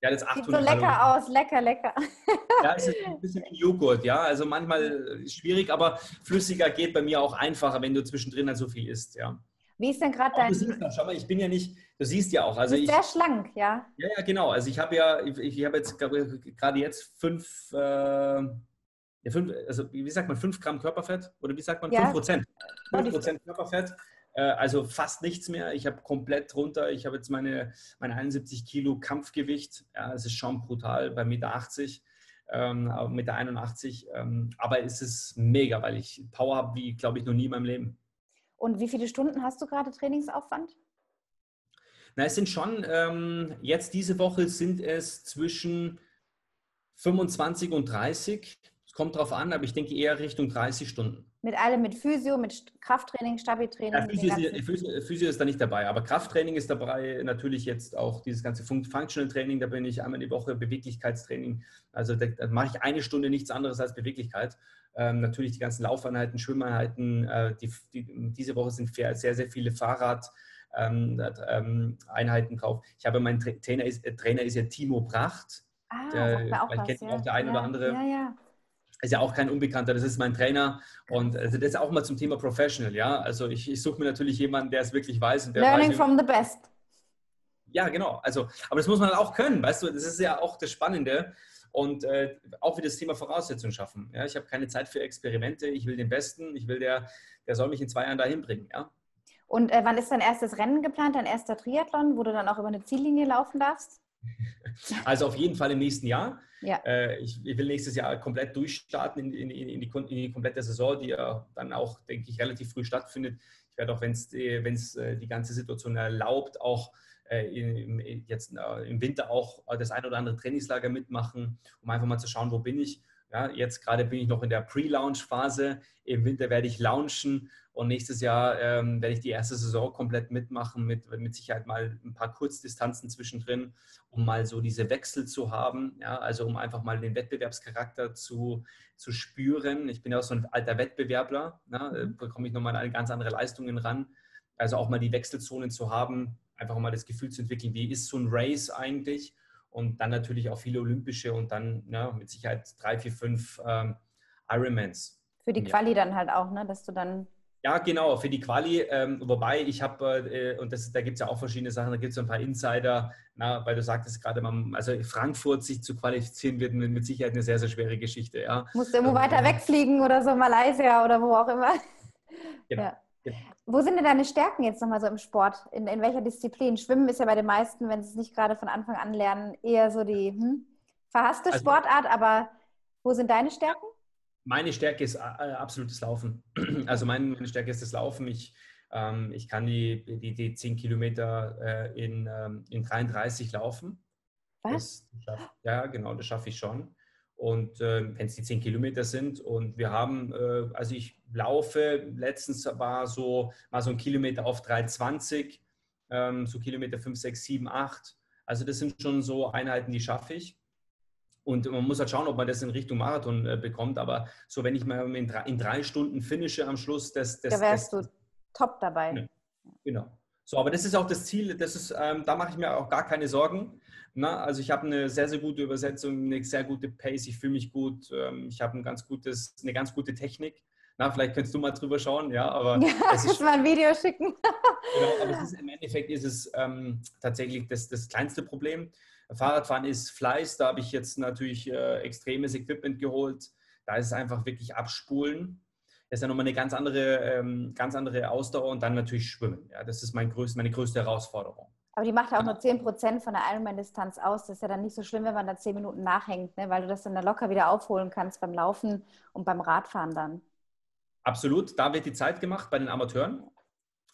Ja, das Sieht so lecker Kalorien. aus, lecker, lecker. Ja, es ist ein bisschen wie Joghurt, ja. Also manchmal schwierig, aber flüssiger geht bei mir auch einfacher, wenn du zwischendrin halt so viel isst, ja. Wie ist denn gerade dein... Du schau mal, ich bin ja nicht, du siehst ja auch. Also du bist ich, sehr schlank, ja. Ja, ja, genau. Also ich habe ja, ich, ich habe jetzt gerade jetzt fünf, äh, ja, fünf, also wie sagt man, 5 Gramm Körperfett oder wie sagt man, ja. 5 Prozent. 5 Prozent Körperfett, äh, also fast nichts mehr. Ich habe komplett runter. Ich habe jetzt meine, meine 71 Kilo Kampfgewicht. Ja, es ist schon brutal bei 1,80 Meter. Ähm, mit der 81. Ähm, aber es ist mega, weil ich Power habe wie, glaube ich, noch nie in meinem Leben. Und wie viele Stunden hast du gerade Trainingsaufwand? Na, es sind schon, ähm, jetzt diese Woche sind es zwischen 25 und 30 kommt drauf an, aber ich denke eher Richtung 30 Stunden. Mit allem, mit Physio, mit Krafttraining, Stabi-Training? Ja, Physio, Physio, Physio, ist da nicht dabei, aber Krafttraining ist dabei, natürlich jetzt auch dieses ganze Functional Training, da bin ich einmal die Woche, Beweglichkeitstraining, also da, da mache ich eine Stunde nichts anderes als Beweglichkeit. Ähm, natürlich die ganzen Laufeinheiten, Schwimmeinheiten, äh, die, die, diese Woche sind sehr, sehr viele Fahrrad- ähm, ähm, Einheiten drauf. Ich habe mein Trainer ist, Trainer ist ja Timo Bracht. Ah, der, auch vielleicht was, kennt ja. auch der ein ja, oder andere. Ja, ja ist ja auch kein Unbekannter, das ist mein Trainer. Und also das ist auch mal zum Thema Professional, ja. Also ich, ich suche mir natürlich jemanden, der es wirklich weiß. Und der Learning weiß, from the best. Ja, genau. Also, aber das muss man auch können, weißt du, das ist ja auch das Spannende. Und äh, auch wieder das Thema Voraussetzungen schaffen. Ja? Ich habe keine Zeit für Experimente, ich will den Besten, ich will der, der soll mich in zwei Jahren dahin bringen. Ja? Und äh, wann ist dein erstes Rennen geplant, dein erster Triathlon, wo du dann auch über eine Ziellinie laufen darfst? Also auf jeden Fall im nächsten Jahr. Ja. Äh, ich, ich, will nächstes Jahr komplett durchstarten in, in, in, die, in, die, komplette Saison, die ja dann auch, denke ich, relativ früh stattfindet. Ich werde auch, wenn es äh, die ganze Situation erlaubt, auch äh, im, jetzt im Winter auch das ein oder andere Trainingslager mitmachen, um einfach mal zu schauen, wo bin ich. Ja, jetzt gerade bin ich noch in der Pre-Launch-Phase. Im Winter werde ich launchen und nächstes Jahr ähm, werde ich die erste Saison komplett mitmachen, mit, mit Sicherheit mal ein paar Kurzdistanzen zwischendrin, um mal so diese Wechsel zu haben. Ja, also um einfach mal den Wettbewerbscharakter zu, zu spüren. Ich bin ja auch so ein alter Wettbewerbler, ne? da bekomme ich nochmal an ganz andere Leistungen ran. Also auch mal die Wechselzonen zu haben, einfach mal das Gefühl zu entwickeln, wie ist so ein Race eigentlich? Und dann natürlich auch viele Olympische und dann ja, mit Sicherheit drei, vier, fünf ähm, Ironmans. Für die Quali dann halt auch, ne? dass du dann ja, genau, für die Quali. Ähm, wobei ich habe, äh, und das, da gibt es ja auch verschiedene Sachen, da gibt es so ein paar Insider, na, weil du sagtest gerade, also Frankfurt sich zu qualifizieren wird mit, mit Sicherheit eine sehr, sehr schwere Geschichte. Ja. Musst du irgendwo ähm, weiter wegfliegen oder so, Malaysia oder wo auch immer. Genau. Ja. Wo sind denn deine Stärken jetzt nochmal so im Sport? In, in welcher Disziplin? Schwimmen ist ja bei den meisten, wenn sie es nicht gerade von Anfang an lernen, eher so die hm, verhasste also, Sportart, aber wo sind deine Stärken? meine Stärke ist äh, absolutes Laufen. Also meine, Stärke ist das Laufen. Ich Ähm, ich kann die, die, die 10 Kilometer äh, in, ähm, in 33 laufen. Was? Das, ja, genau, das schaffe ich schon. Und äh, wenn es die 10 Kilometer sind und wir haben, äh, also ich laufe, letztens war so mal so ein Kilometer auf 3,20, ähm, so Kilometer 5, 6, 7, 8. Also das sind schon so Einheiten, die schaffe ich. Und man muss halt schauen, ob man das in Richtung Marathon äh, bekommt. Aber so, wenn ich mal in drei, in drei Stunden finische am Schluss, das, das da wärst das, du top dabei. Ja, genau. So, aber das ist auch das Ziel. Das ist, ähm, da mache ich mir auch gar keine Sorgen. Na, also ich habe eine sehr, sehr gute Übersetzung, eine sehr gute Pace. Ich fühle mich gut. Ähm, ich habe ein ganz gutes, eine ganz gute Technik. Na, vielleicht könntest du mal drüber schauen, ja, aber ja, es ist mal ein Video schicken. genau, aber ist, im Endeffekt ist es ähm, tatsächlich das, das kleinste Problem. Fahrradfahren ist Fleiß, da habe ich jetzt natürlich äh, extremes Equipment geholt. Da ist es einfach wirklich abspulen. Das ist ja nochmal eine ganz andere, ähm, ganz andere Ausdauer und dann natürlich Schwimmen. Ja, das ist mein größt, meine größte Herausforderung. Aber die macht ja auch nur 10 Prozent von der Ironman-Distanz aus. Das ist ja dann nicht so schlimm, wenn man da 10 Minuten nachhängt, ne? weil du das dann locker wieder aufholen kannst beim Laufen und beim Radfahren dann. Absolut, da wird die Zeit gemacht bei den Amateuren.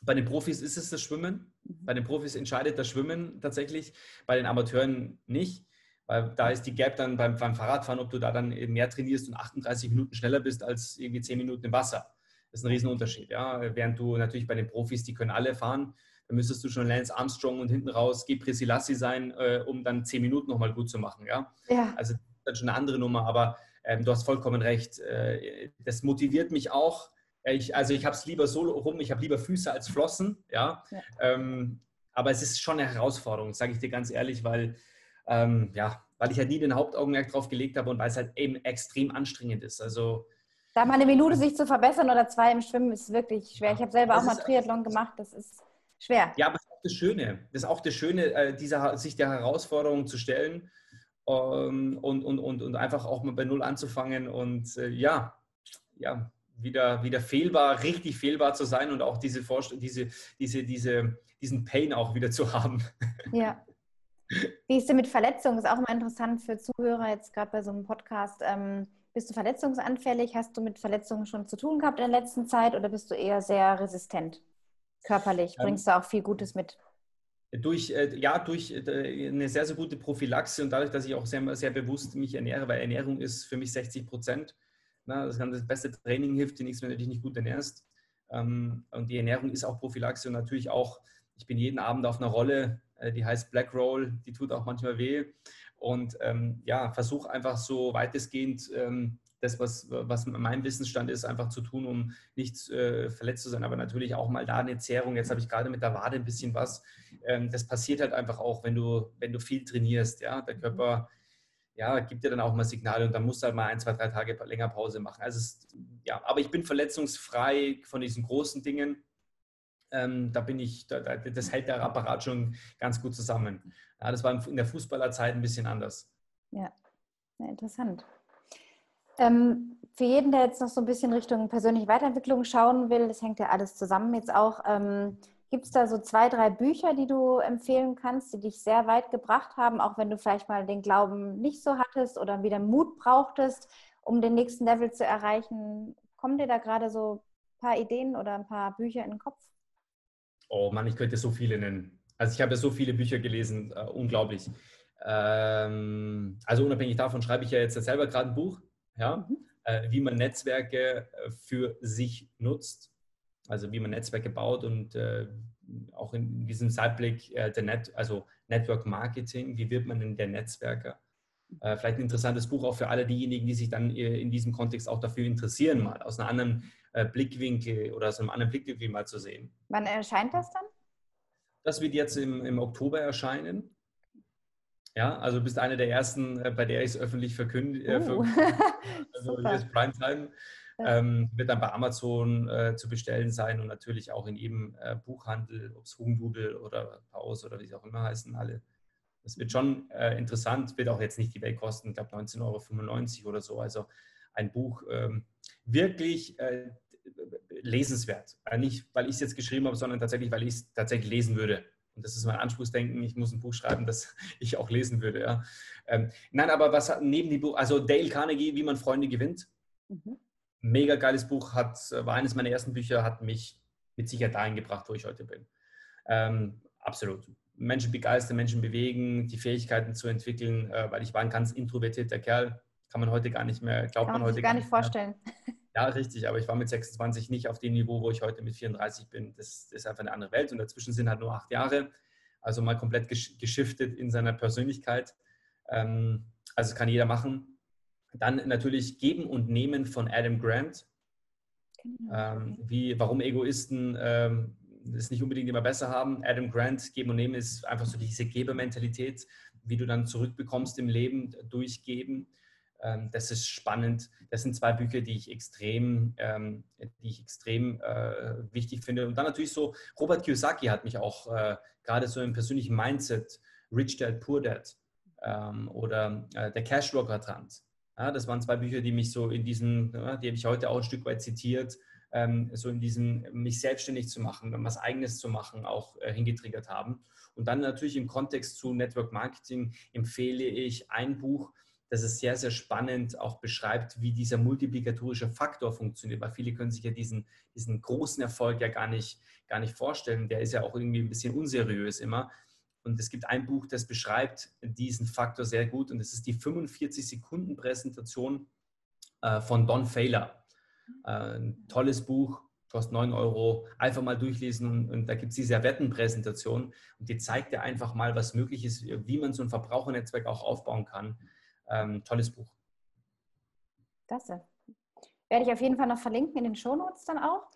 Bei den Profis ist es das Schwimmen. Mhm. Bei den Profis entscheidet das Schwimmen tatsächlich, bei den Amateuren nicht. Weil da ist die Gap dann beim, beim Fahrradfahren, ob du da dann mehr trainierst und 38 Minuten schneller bist als irgendwie 10 Minuten im Wasser. Das ist ein Riesenunterschied. Ja? Während du natürlich bei den Profis, die können alle fahren, dann müsstest du schon Lance Armstrong und hinten raus Gebre Selassie sein, äh, um dann 10 Minuten nochmal gut zu machen. Ja? ja. Also das ist schon eine andere Nummer, aber ähm, du hast vollkommen recht. Äh, das motiviert mich auch, ich, also ich habe es lieber so rum, ich habe lieber Füße als Flossen, ja. ja. Ähm, aber es ist schon eine Herausforderung, sage ich dir ganz ehrlich, weil, ähm, ja, weil ich halt nie den Hauptaugenmerk drauf gelegt habe und weil es halt eben extrem anstrengend ist. Also da mal eine Minute sich zu verbessern oder zwei im Schwimmen ist wirklich schwer. Ich habe selber auch mal Triathlon gemacht, das ist schwer. Ja, aber das ist auch das Schöne. Das ist auch das Schöne, äh, dieser, sich der Herausforderung zu stellen ähm, und, und, und, und einfach auch mal bei Null anzufangen und äh, ja, ja, wieder, wieder fehlbar, richtig fehlbar zu sein und auch diese, diese, diese, diese, diesen Pain auch wieder zu haben. Ja. Wie ist denn mit Verletzungen? Ist auch immer interessant für Zuhörer jetzt gerade bei so einem Podcast. Ähm, bist du verletzungsanfällig? Hast du mit Verletzungen schon zu tun gehabt in der letzten Zeit oder bist du eher sehr resistent körperlich? Ähm, Bringst du auch viel Gutes mit? Durch, äh, ja, durch äh, eine sehr, sehr gute Prophylaxe und dadurch, dass ich auch sehr, sehr bewusst mich ernähre, weil Ernährung ist für mich 60 Prozent na, das, kann das beste Training hilft dir nichts, wenn du dich nicht gut ernährst. Ähm, und die Ernährung ist auch Prophylaxe und natürlich auch, ich bin jeden Abend auf einer Rolle, die heißt Black Roll, die tut auch manchmal weh. Und ähm, ja, versuche einfach so weitestgehend ähm, das, was, was mein Wissensstand ist, einfach zu tun, um nicht äh, verletzt zu sein. Aber natürlich auch mal da eine Zehrung. Jetzt habe ich gerade mit der Wade ein bisschen was. Ähm, das passiert halt einfach auch, wenn du, wenn du viel trainierst. Ja? Der Körper ja, gibt dir dann auch mal Signale und dann musst du halt mal ein, zwei, drei Tage länger Pause machen. Also es, ja, aber ich bin verletzungsfrei von diesen großen Dingen. Ähm, da bin ich, da, das hält der Apparat schon ganz gut zusammen. Ja, das war in der Fußballerzeit ein bisschen anders. Ja, interessant. Ähm, für jeden, der jetzt noch so ein bisschen Richtung persönliche Weiterentwicklung schauen will, das hängt ja alles zusammen jetzt auch. Ähm, Gibt es da so zwei, drei Bücher, die du empfehlen kannst, die dich sehr weit gebracht haben, auch wenn du vielleicht mal den Glauben nicht so hattest oder wieder Mut brauchtest, um den nächsten Level zu erreichen? Kommen dir da gerade so ein paar Ideen oder ein paar Bücher in den Kopf? Oh Mann, ich könnte so viele nennen. Also ich habe ja so viele Bücher gelesen, uh, unglaublich. Ähm, also unabhängig davon schreibe ich ja jetzt selber gerade ein Buch, ja, mhm. äh, wie man Netzwerke äh, für sich nutzt also wie man Netzwerke baut und äh, auch in diesem Zeitblick äh, der Net, also Network Marketing, wie wird man denn der Netzwerker? Äh, vielleicht ein interessantes Buch auch für alle diejenigen, die sich dann äh, in diesem Kontext auch dafür interessieren, mal aus einem anderen äh, Blickwinkel oder aus einem anderen Blickwinkel mal zu sehen. Wann erscheint das dann? Das wird jetzt im, im Oktober erscheinen. Ja, also du bist einer der ersten, äh, bei der ich es öffentlich verkünde. Uh. also hier ist Primetime. Ähm, wird dann bei Amazon äh, zu bestellen sein und natürlich auch in jedem äh, Buchhandel, ob es Hugendubel oder Paus oder wie sie auch immer heißen, alle. Das wird schon äh, interessant, wird auch jetzt nicht die Welt kosten, ich glaube 19,95 Euro oder so. Also ein Buch ähm, wirklich äh, lesenswert. Äh, nicht, weil ich es jetzt geschrieben habe, sondern tatsächlich, weil ich es tatsächlich lesen würde. Und das ist mein Anspruchsdenken, ich muss ein Buch schreiben, das ich auch lesen würde. Ja. Ähm, nein, aber was neben dem Buch, also Dale Carnegie, wie man Freunde gewinnt. Mhm mega geiles Buch, hat, war eines meiner ersten Bücher, hat mich mit Sicherheit dahin gebracht, wo ich heute bin. Ähm, absolut. Menschen begeistern, Menschen bewegen, die Fähigkeiten zu entwickeln, äh, weil ich war ein ganz introvertierter Kerl, kann man heute gar nicht mehr, glaubt kann man heute gar nicht vorstellen. Mehr. Ja, richtig, aber ich war mit 26 nicht auf dem Niveau, wo ich heute mit 34 bin. Das, ist einfach eine andere Welt und dazwischen sind halt nur acht Jahre, also mal komplett geschiftet in seiner Persönlichkeit. Ähm, also kann jeder machen. Dann natürlich Geben und Nehmen von Adam Grant. Ähm, wie, warum Egoisten ähm, es nicht unbedingt immer besser haben. Adam Grant, Geben und Nehmen ist einfach so diese Gebermentalität, wie du dann zurückbekommst im Leben, durchgeben. Ähm, das ist spannend. Das sind zwei Bücher, die ich extrem, ähm, die ich extrem äh, wichtig finde. Und dann natürlich so, Robert Kiyosaki hat mich auch äh, gerade so im persönlichen Mindset, Rich Dad, Poor Dad ähm, oder äh, der Cashflow Quadrant. Ja, das waren zwei Bücher, die mich so in diesen, die habe ich heute auch ein Stück weit zitiert, ähm, so in diesen, mich selbstständig zu machen, was Eigenes zu machen, auch hingetriggert haben. Und dann natürlich im Kontext zu Network Marketing empfehle ich ein Buch, das es sehr, sehr spannend auch beschreibt, wie dieser multiplikatorische Faktor funktioniert, weil viele können sich ja diesen, diesen großen Erfolg ja gar nicht, gar nicht vorstellen. Der ist ja auch irgendwie ein bisschen unseriös immer. Und es gibt ein Buch, das beschreibt diesen Faktor sehr gut und das ist die 45-Sekunden-Präsentation äh, von Don Failer. Äh, ein tolles Buch, kostet 9 Euro. Einfach mal durchlesen und da gibt es die Servettenpräsentation und die zeigt dir einfach mal, was möglich ist, wie man so ein Verbrauchernetzwerk auch aufbauen kann. Ähm, tolles Buch. Klasse. Werde ich auf jeden Fall noch verlinken in den Shownotes dann auch.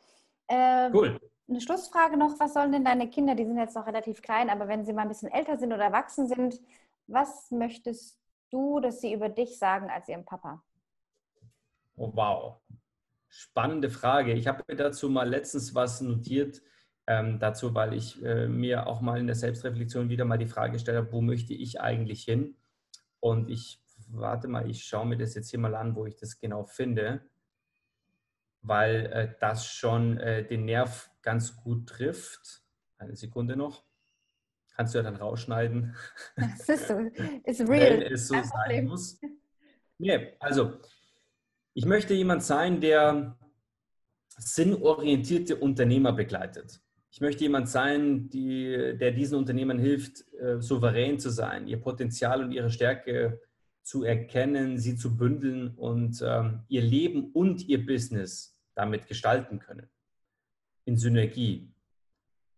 Ähm, cool eine Schlussfrage noch, was sollen denn deine Kinder, die sind jetzt noch relativ klein, aber wenn sie mal ein bisschen älter sind oder erwachsen sind, was möchtest du, dass sie über dich sagen als ihrem Papa? Oh, wow. Spannende Frage. Ich habe mir dazu mal letztens was notiert, ähm, dazu, weil ich äh, mir auch mal in der Selbstreflexion wieder mal die Frage gestellt habe, wo möchte ich eigentlich hin? Und ich, warte mal, ich schaue mir das jetzt hier mal an, wo ich das genau finde, weil äh, das schon äh, den Nerv ganz gut trifft. Eine Sekunde noch. Kannst du ja dann rausschneiden. Das ist so. Ist real. Wenn es so sein muss. Nee, also ich möchte jemand sein, der sinnorientierte Unternehmer begleitet. Ich möchte jemand sein, die, der diesen Unternehmern hilft, äh, souverän zu sein, ihr Potenzial und ihre Stärke zu erkennen, sie zu bündeln und ähm, ihr Leben und ihr Business damit gestalten können in Synergie.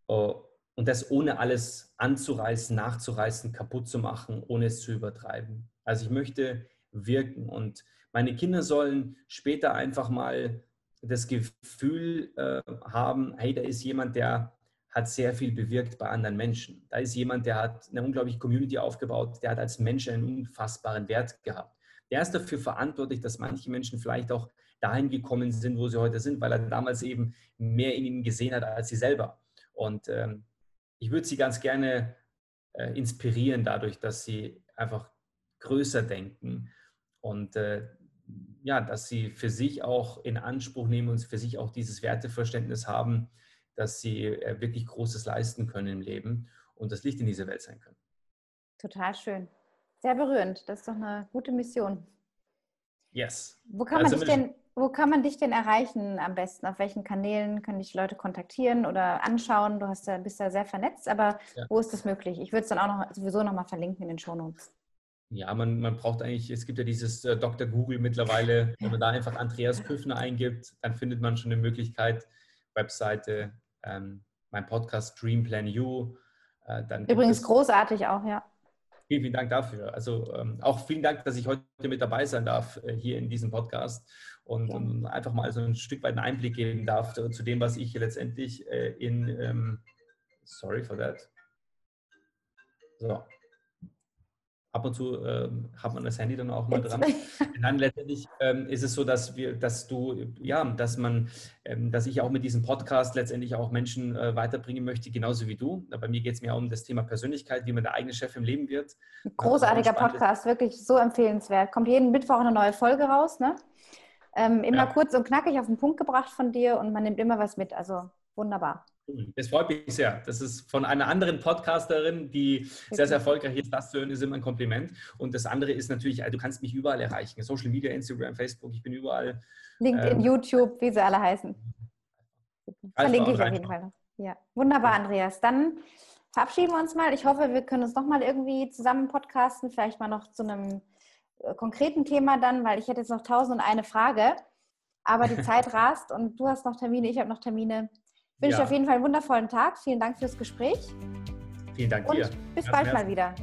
Äh, und das ohne alles anzureißen, nachzureißen, kaputt zu machen, ohne es zu übertreiben. Also ich möchte wirken und meine Kinder sollen später einfach mal das Gefühl äh, haben, hey, da ist jemand, der hat sehr viel bewirkt bei anderen Menschen. Da ist jemand, der hat eine unglaubliche Community aufgebaut, der hat als Mensch einen unfassbaren Wert gehabt. Der ist dafür verantwortlich, dass manche Menschen vielleicht auch dahin gekommen sind, wo sie heute sind, weil er damals eben mehr in ihnen gesehen hat als sie selber. Und ähm, ich würde sie ganz gerne äh, inspirieren dadurch, dass sie einfach größer denken und äh, ja, dass sie für sich auch in Anspruch nehmen und für sich auch dieses Werteverständnis haben, dass sie äh, wirklich Großes leisten können im Leben und das Licht in dieser Welt sein können. Total schön. Sehr berührend. Das ist doch eine gute Mission. Yes. Wo kann man also, dich denn wo kann man dich denn erreichen am besten? Auf welchen Kanälen können dich Leute kontaktieren oder anschauen? Du hast ja, bist ja sehr vernetzt, aber ja. wo ist das möglich? Ich würde es dann auch noch, sowieso nochmal verlinken in den Shownotes. Ja, man, man braucht eigentlich, es gibt ja dieses äh, Dr. Google mittlerweile, wenn man da einfach Andreas Küffner eingibt, dann findet man schon eine Möglichkeit, Webseite, ähm, mein Podcast Dream Plan You. Äh, Übrigens großartig auch, ja. Vielen, vielen Dank dafür. Also ähm, auch vielen Dank, dass ich heute mit dabei sein darf äh, hier in diesem Podcast und, ja. und, einfach mal so ein Stück weit einen Einblick geben darf zu, zu dem, was ich letztendlich äh, in, ähm, sorry for that. So. Ab und zu ähm, hat man das Handy dann auch mal dran. Und dann letztendlich ähm, ist es so, dass wir, dass du, ja, dass man, ähm, dass ich auch mit diesem Podcast letztendlich auch Menschen äh, weiterbringen möchte, genauso wie du. Bei mir geht es mir auch um das Thema Persönlichkeit, wie man der eigene Chef im Leben wird. Großartiger Podcast, wirklich so empfehlenswert. Kommt jeden Mittwoch eine neue Folge raus, ne? Ähm, immer ja. kurz und knackig auf den Punkt gebracht von dir und man nimmt immer was mit. Also wunderbar. Das freut mich sehr. Das ist von einer anderen Podcasterin, die sehr, sehr erfolgreich ist. Das zu hören, ist immer ein Kompliment. Und das andere ist natürlich, also du kannst mich überall erreichen. Social Media, Instagram, Facebook, ich bin überall. LinkedIn, ähm, YouTube, wie sie alle heißen. Verlinke ich auf jeden Fall noch. Ja, wunderbar, Andreas. Dann verabschieden wir uns mal. Ich hoffe, wir können uns noch mal irgendwie zusammen podcasten, vielleicht mal noch zu einem äh, konkreten Thema dann, weil ich hätte jetzt noch tausend und eine Frage. Aber die Zeit rast und du hast noch Termine, ich habe noch Termine. Ich wünsche ja. auf jeden Fall einen wundervollen Tag. Vielen Dank fürs Gespräch. Vielen Dank und dir. Bis Herzen, bald mal wieder.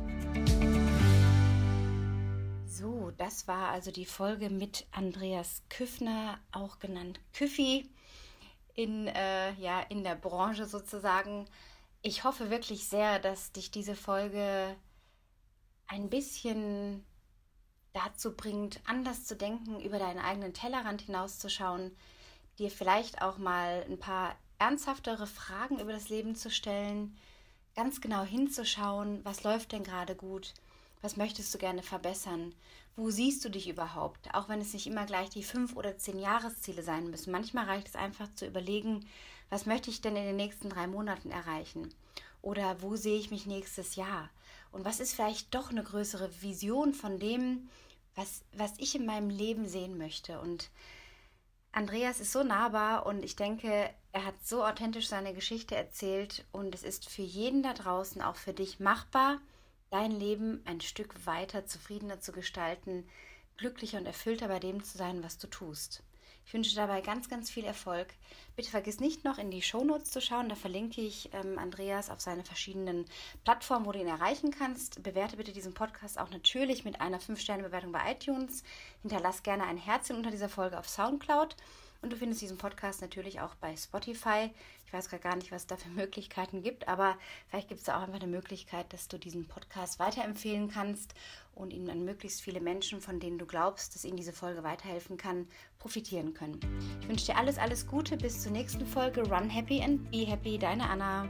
So, das war also die Folge mit Andreas Küffner, auch genannt Küffi, in, äh, ja, in der Branche sozusagen. Ich hoffe wirklich sehr, dass dich diese Folge ein bisschen dazu bringt, anders zu denken, über deinen eigenen Tellerrand hinauszuschauen, dir vielleicht auch mal ein paar ernsthaftere Fragen über das Leben zu stellen, ganz genau hinzuschauen, was läuft denn gerade gut, was möchtest du gerne verbessern, wo siehst du dich überhaupt, auch wenn es nicht immer gleich die fünf oder zehn Jahresziele sein müssen. Manchmal reicht es einfach zu überlegen, was möchte ich denn in den nächsten drei Monaten erreichen? Oder wo sehe ich mich nächstes Jahr? Und was ist vielleicht doch eine größere Vision von dem, was, was ich in meinem Leben sehen möchte? Und Andreas ist so nahbar und ich denke, er hat so authentisch seine Geschichte erzählt und es ist für jeden da draußen, auch für dich, machbar, dein Leben ein Stück weiter zufriedener zu gestalten, glücklicher und erfüllter bei dem zu sein, was du tust. Ich wünsche dabei ganz, ganz viel Erfolg. Bitte vergiss nicht noch in die Shownotes zu schauen. Da verlinke ich ähm, Andreas auf seine verschiedenen Plattformen, wo du ihn erreichen kannst. Bewerte bitte diesen Podcast auch natürlich mit einer 5-Sterne-Bewertung bei iTunes. Hinterlass gerne ein Herzchen unter dieser Folge auf Soundcloud. Und du findest diesen Podcast natürlich auch bei Spotify. Ich weiß gar nicht, was es da für Möglichkeiten gibt, aber vielleicht gibt es da auch einfach eine Möglichkeit, dass du diesen Podcast weiterempfehlen kannst und ihn an möglichst viele Menschen, von denen du glaubst, dass ihnen diese Folge weiterhelfen kann, profitieren können. Ich wünsche dir alles, alles Gute. Bis zur nächsten Folge. Run happy and be happy. Deine Anna.